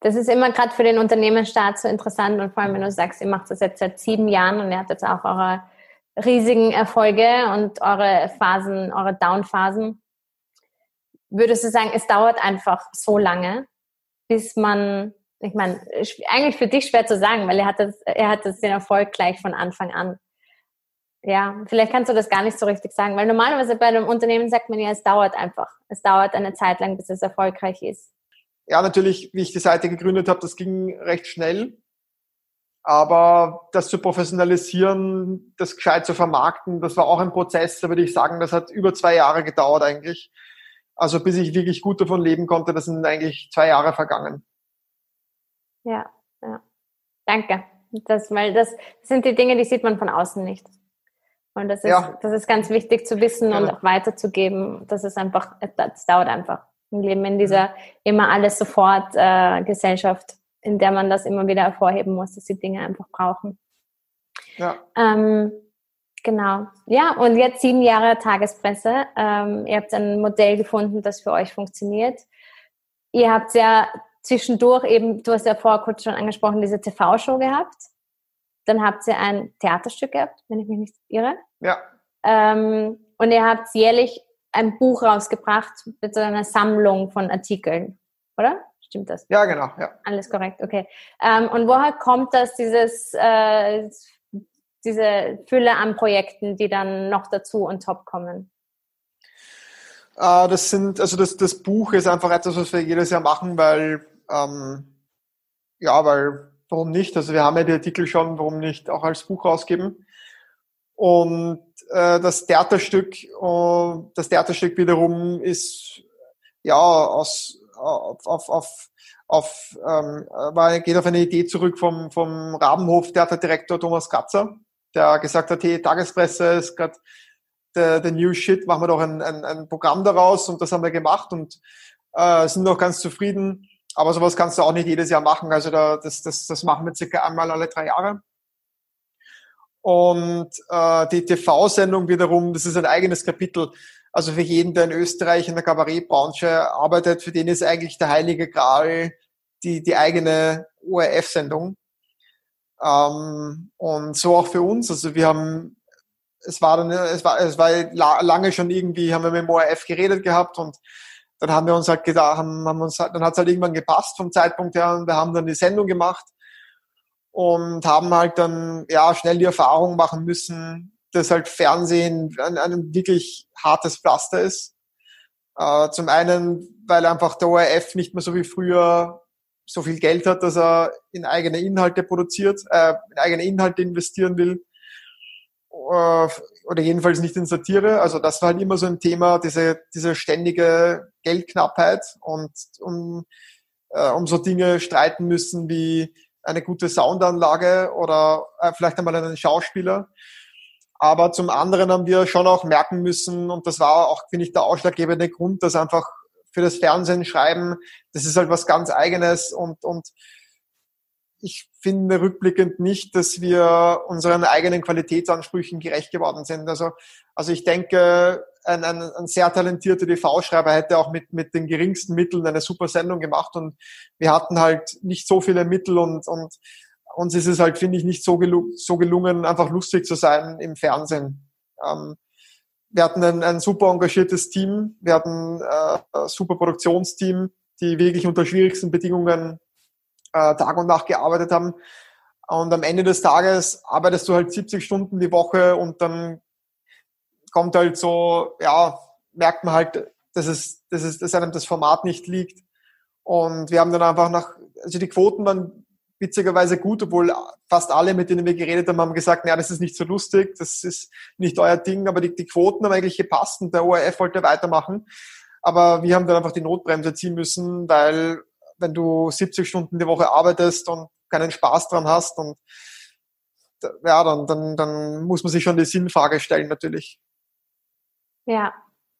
S1: das ist immer gerade für den Unternehmensstaat so interessant und vor allem, wenn du sagst, ihr macht das jetzt seit sieben Jahren und ihr habt jetzt auch eure riesigen Erfolge und eure Phasen, eure Down-Phasen. Würdest du sagen, es dauert einfach so lange, bis man, ich meine, eigentlich für dich schwer zu sagen, weil er hat, das, er hat das den Erfolg gleich von Anfang an. Ja, vielleicht kannst du das gar nicht so richtig sagen, weil normalerweise bei einem Unternehmen sagt man ja, es dauert einfach. Es dauert eine Zeit lang, bis es erfolgreich ist.
S2: Ja, natürlich, wie ich die Seite gegründet habe, das ging recht schnell. Aber das zu professionalisieren, das gescheit zu vermarkten, das war auch ein Prozess, da würde ich sagen, das hat über zwei Jahre gedauert eigentlich. Also bis ich wirklich gut davon leben konnte, das sind eigentlich zwei Jahre vergangen.
S1: Ja, ja. Danke. Das, weil das sind die Dinge, die sieht man von außen nicht. Und das ist, ja. das ist ganz wichtig zu wissen ja. und auch weiterzugeben. Das ist einfach, das dauert einfach. Wir leben in dieser immer alles sofort äh, Gesellschaft, in der man das immer wieder hervorheben muss, dass die Dinge einfach brauchen. Ja. Ähm, genau. Ja, und jetzt sieben Jahre Tagespresse. Ähm, ihr habt ein Modell gefunden, das für euch funktioniert. Ihr habt ja zwischendurch eben, du hast ja vorher kurz schon angesprochen, diese TV-Show gehabt. Dann habt ihr ein Theaterstück gehabt, wenn ich mich nicht irre.
S2: Ja.
S1: Ähm, und ihr habt jährlich ein Buch rausgebracht mit so einer Sammlung von Artikeln, oder? Stimmt das?
S2: Ja, genau. Ja.
S1: Alles korrekt, okay. Ähm, und woher kommt das, dieses, äh, diese Fülle an Projekten, die dann noch dazu und top kommen?
S2: Äh, das sind, also das, das Buch ist einfach etwas, was wir jedes Jahr machen, weil, ähm, ja, weil, warum nicht? Also wir haben ja die Artikel schon, warum nicht auch als Buch rausgeben? Und äh, das Theaterstück, äh, das Theaterstück wiederum ist ja aus auf, auf, auf, auf ähm, geht auf eine Idee zurück vom, vom Rabenhof Theaterdirektor Thomas Katzer, der gesagt hat, hey, Tagespresse ist gerade der, der New Shit, machen wir doch ein, ein, ein Programm daraus und das haben wir gemacht und äh, sind noch ganz zufrieden. Aber sowas kannst du auch nicht jedes Jahr machen. Also da, das, das, das machen wir circa einmal alle drei Jahre. Und äh, die TV-Sendung wiederum, das ist ein eigenes Kapitel. Also für jeden, der in Österreich in der Kabarettbranche arbeitet, für den ist eigentlich der heilige Gral die, die eigene ORF-Sendung. Ähm, und so auch für uns. Also wir haben, es war dann, es war, es war lange schon irgendwie, haben wir mit dem ORF geredet gehabt und dann haben wir uns halt gedacht, haben, haben uns, dann hat es halt irgendwann gepasst vom Zeitpunkt her und wir haben dann die Sendung gemacht und haben halt dann ja schnell die Erfahrung machen müssen, dass halt Fernsehen ein, ein wirklich hartes Pflaster ist. Äh, zum einen, weil einfach der ORF nicht mehr so wie früher so viel Geld hat, dass er in eigene Inhalte produziert, äh, in eigene Inhalte investieren will. Oder jedenfalls nicht in Satire. Also das war halt immer so ein Thema, diese, diese ständige Geldknappheit und um, äh, um so Dinge streiten müssen wie eine gute Soundanlage oder äh, vielleicht einmal einen Schauspieler. Aber zum anderen haben wir schon auch merken müssen, und das war auch, finde ich, der ausschlaggebende Grund, dass einfach für das Fernsehen schreiben, das ist halt was ganz eigenes und, und ich finde rückblickend nicht, dass wir unseren eigenen Qualitätsansprüchen gerecht geworden sind. Also, also ich denke, ein, ein, ein sehr talentierter TV-Schreiber hätte auch mit, mit den geringsten Mitteln eine super Sendung gemacht und wir hatten halt nicht so viele Mittel und, und uns ist es halt, finde ich, nicht so, gelu so gelungen, einfach lustig zu sein im Fernsehen. Ähm, wir hatten ein, ein super engagiertes Team, wir hatten äh, ein super Produktionsteam, die wirklich unter schwierigsten Bedingungen äh, Tag und Nacht gearbeitet haben. Und am Ende des Tages arbeitest du halt 70 Stunden die Woche und dann kommt halt so, ja, merkt man halt, dass es, dass es, dass einem das Format nicht liegt. Und wir haben dann einfach nach, also die Quoten waren witzigerweise gut, obwohl fast alle, mit denen wir geredet haben, haben gesagt, naja, das ist nicht so lustig, das ist nicht euer Ding, aber die, die Quoten haben eigentlich gepasst und der ORF wollte weitermachen. Aber wir haben dann einfach die Notbremse ziehen müssen, weil wenn du 70 Stunden die Woche arbeitest und keinen Spaß dran hast und ja, dann, dann, dann muss man sich schon die Sinnfrage stellen natürlich.
S1: Ja,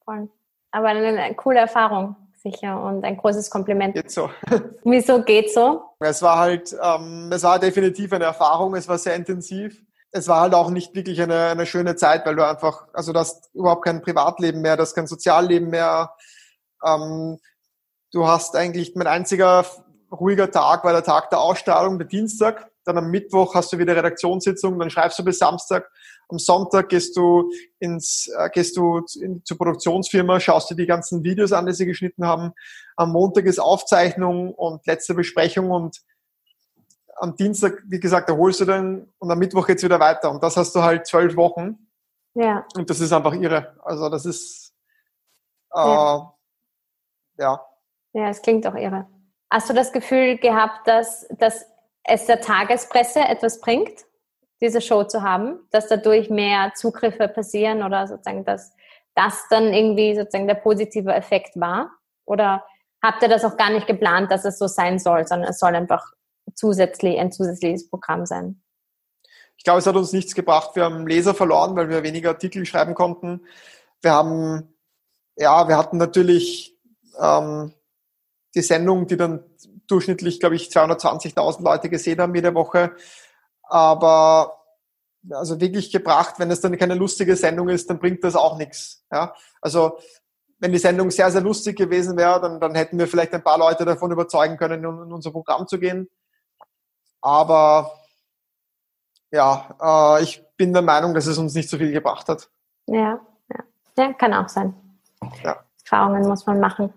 S1: voll. Aber eine coole Erfahrung, sicher, und ein großes Kompliment.
S2: Geht so. (laughs)
S1: Wieso geht so?
S2: Es war halt, ähm, es war definitiv eine Erfahrung, es war sehr intensiv. Es war halt auch nicht wirklich eine, eine schöne Zeit, weil du einfach, also du hast überhaupt kein Privatleben mehr, du hast kein Sozialleben mehr. Ähm, du hast eigentlich, mein einziger ruhiger Tag war der Tag der Ausstrahlung, der Dienstag. Dann am Mittwoch hast du wieder Redaktionssitzung, dann schreibst du bis Samstag. Am Sonntag gehst du ins, äh, gehst du in, zur Produktionsfirma, schaust dir die ganzen Videos an, die sie geschnitten haben. Am Montag ist Aufzeichnung und letzte Besprechung und am Dienstag, wie gesagt, erholst du dann und am Mittwoch geht's wieder weiter. Und das hast du halt zwölf Wochen.
S1: Ja.
S2: Und das ist einfach irre. Also das ist äh, ja. ja.
S1: Ja, es klingt auch irre. Hast du das Gefühl gehabt, dass, dass es der Tagespresse etwas bringt, diese Show zu haben, dass dadurch mehr Zugriffe passieren oder sozusagen, dass das dann irgendwie sozusagen der positive Effekt war? Oder habt ihr das auch gar nicht geplant, dass es so sein soll, sondern es soll einfach zusätzlich ein zusätzliches Programm sein?
S2: Ich glaube, es hat uns nichts gebracht. Wir haben Leser verloren, weil wir weniger Artikel schreiben konnten. Wir haben, ja, wir hatten natürlich ähm, die Sendung, die dann durchschnittlich, glaube ich, 220.000 Leute gesehen haben jede Woche. Aber also wirklich gebracht, wenn es dann keine lustige Sendung ist, dann bringt das auch nichts. Ja? Also wenn die Sendung sehr, sehr lustig gewesen wäre, dann, dann hätten wir vielleicht ein paar Leute davon überzeugen können, in, unser Programm zu gehen. Aber ja, äh, ich bin der Meinung, dass es uns nicht so viel gebracht hat.
S1: Ja, ja. ja kann auch sein. Ja. Erfahrungen muss man machen.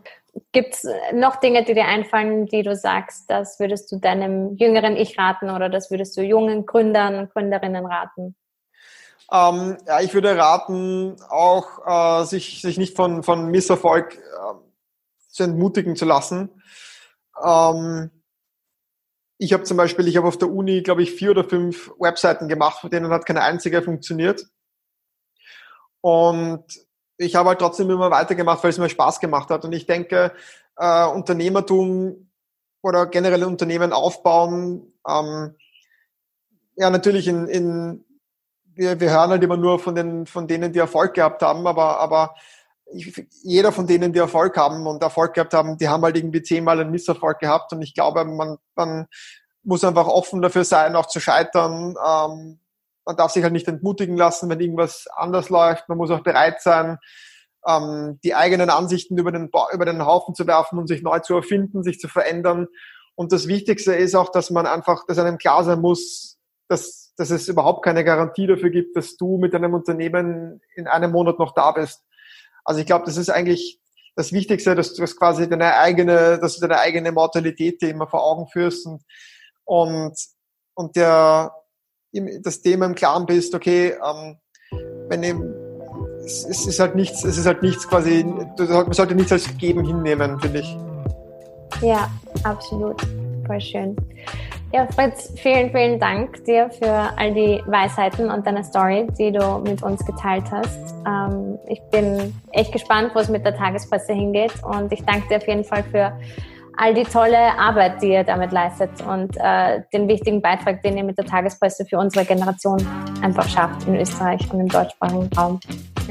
S1: Gibt es noch Dinge, die dir einfallen, die du sagst, das würdest du deinem jüngeren Ich raten oder das würdest du jungen Gründern und Gründerinnen raten?
S2: Ähm, ja, ich würde raten, auch äh, sich, sich nicht von, von Misserfolg äh, zu entmutigen zu lassen. Ähm, ich habe zum Beispiel, ich habe auf der Uni, glaube ich, vier oder fünf Webseiten gemacht, von denen hat keine einzige funktioniert. Und ich habe halt trotzdem immer weitergemacht, weil es mir Spaß gemacht hat. Und ich denke, äh, Unternehmertum oder generell Unternehmen aufbauen, ähm, ja natürlich in, in wir, wir hören halt immer nur von den von denen, die Erfolg gehabt haben, aber aber ich, jeder von denen, die Erfolg haben und Erfolg gehabt haben, die haben halt irgendwie zehnmal einen Misserfolg gehabt und ich glaube, man, man muss einfach offen dafür sein, auch zu scheitern. Ähm, man darf sich halt nicht entmutigen lassen, wenn irgendwas anders läuft. Man muss auch bereit sein, ähm, die eigenen Ansichten über den, über den Haufen zu werfen und sich neu zu erfinden, sich zu verändern. Und das Wichtigste ist auch, dass man einfach, dass einem klar sein muss, dass, dass es überhaupt keine Garantie dafür gibt, dass du mit deinem Unternehmen in einem Monat noch da bist. Also ich glaube, das ist eigentlich das Wichtigste, dass du das quasi deine eigene, dass du deine eigene Mortalität immer vor Augen führst und, und, und der, das Thema im Klaren bist, okay, ähm, wenn eben, es, es ist halt nichts, es ist halt nichts quasi, man sollte nichts als geben hinnehmen, finde ich.
S1: Ja, absolut. Voll schön. Ja, Fritz, vielen, vielen Dank dir für all die Weisheiten und deine Story, die du mit uns geteilt hast. Ähm, ich bin echt gespannt, wo es mit der Tagespresse hingeht und ich danke dir auf jeden Fall für all die tolle Arbeit, die ihr damit leistet und äh, den wichtigen Beitrag, den ihr mit der Tagespresse für unsere Generation einfach schafft in Österreich und im deutschsprachigen Raum.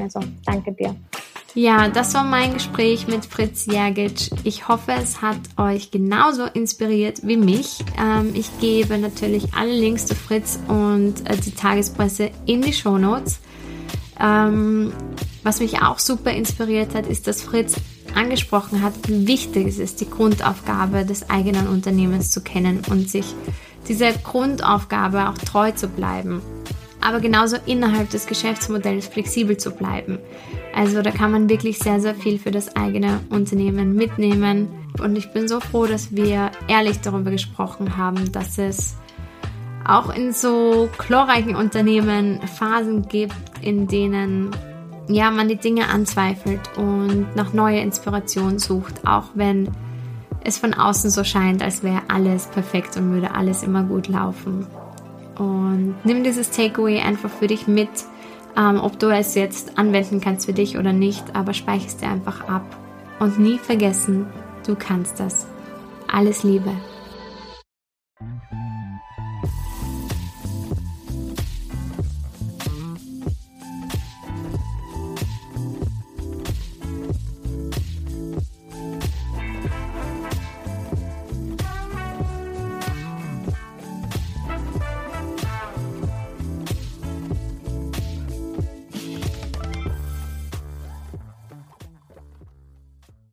S1: Also danke dir. Ja, das war mein Gespräch mit Fritz Jergic. Ich hoffe, es hat euch genauso inspiriert wie mich. Ähm, ich gebe natürlich alle Links zu Fritz und äh, die Tagespresse in die Show Notes. Ähm, was mich auch super inspiriert hat, ist, dass Fritz angesprochen hat, wie wichtig es ist, die Grundaufgabe des eigenen Unternehmens zu kennen und sich dieser Grundaufgabe auch treu zu bleiben. Aber genauso innerhalb des Geschäftsmodells flexibel zu bleiben. Also da kann man wirklich sehr, sehr viel für das eigene Unternehmen mitnehmen. Und ich bin so froh, dass wir ehrlich darüber gesprochen haben, dass es auch in so chlorreichen Unternehmen Phasen gibt, in denen ja, man die Dinge anzweifelt und nach neuer Inspiration sucht, auch wenn es von außen so scheint, als wäre alles perfekt und würde alles immer gut laufen. Und nimm dieses Takeaway einfach für dich mit, ähm, ob du es jetzt anwenden kannst für dich oder nicht, aber speichere es dir einfach ab. Und nie vergessen, du kannst das. Alles Liebe.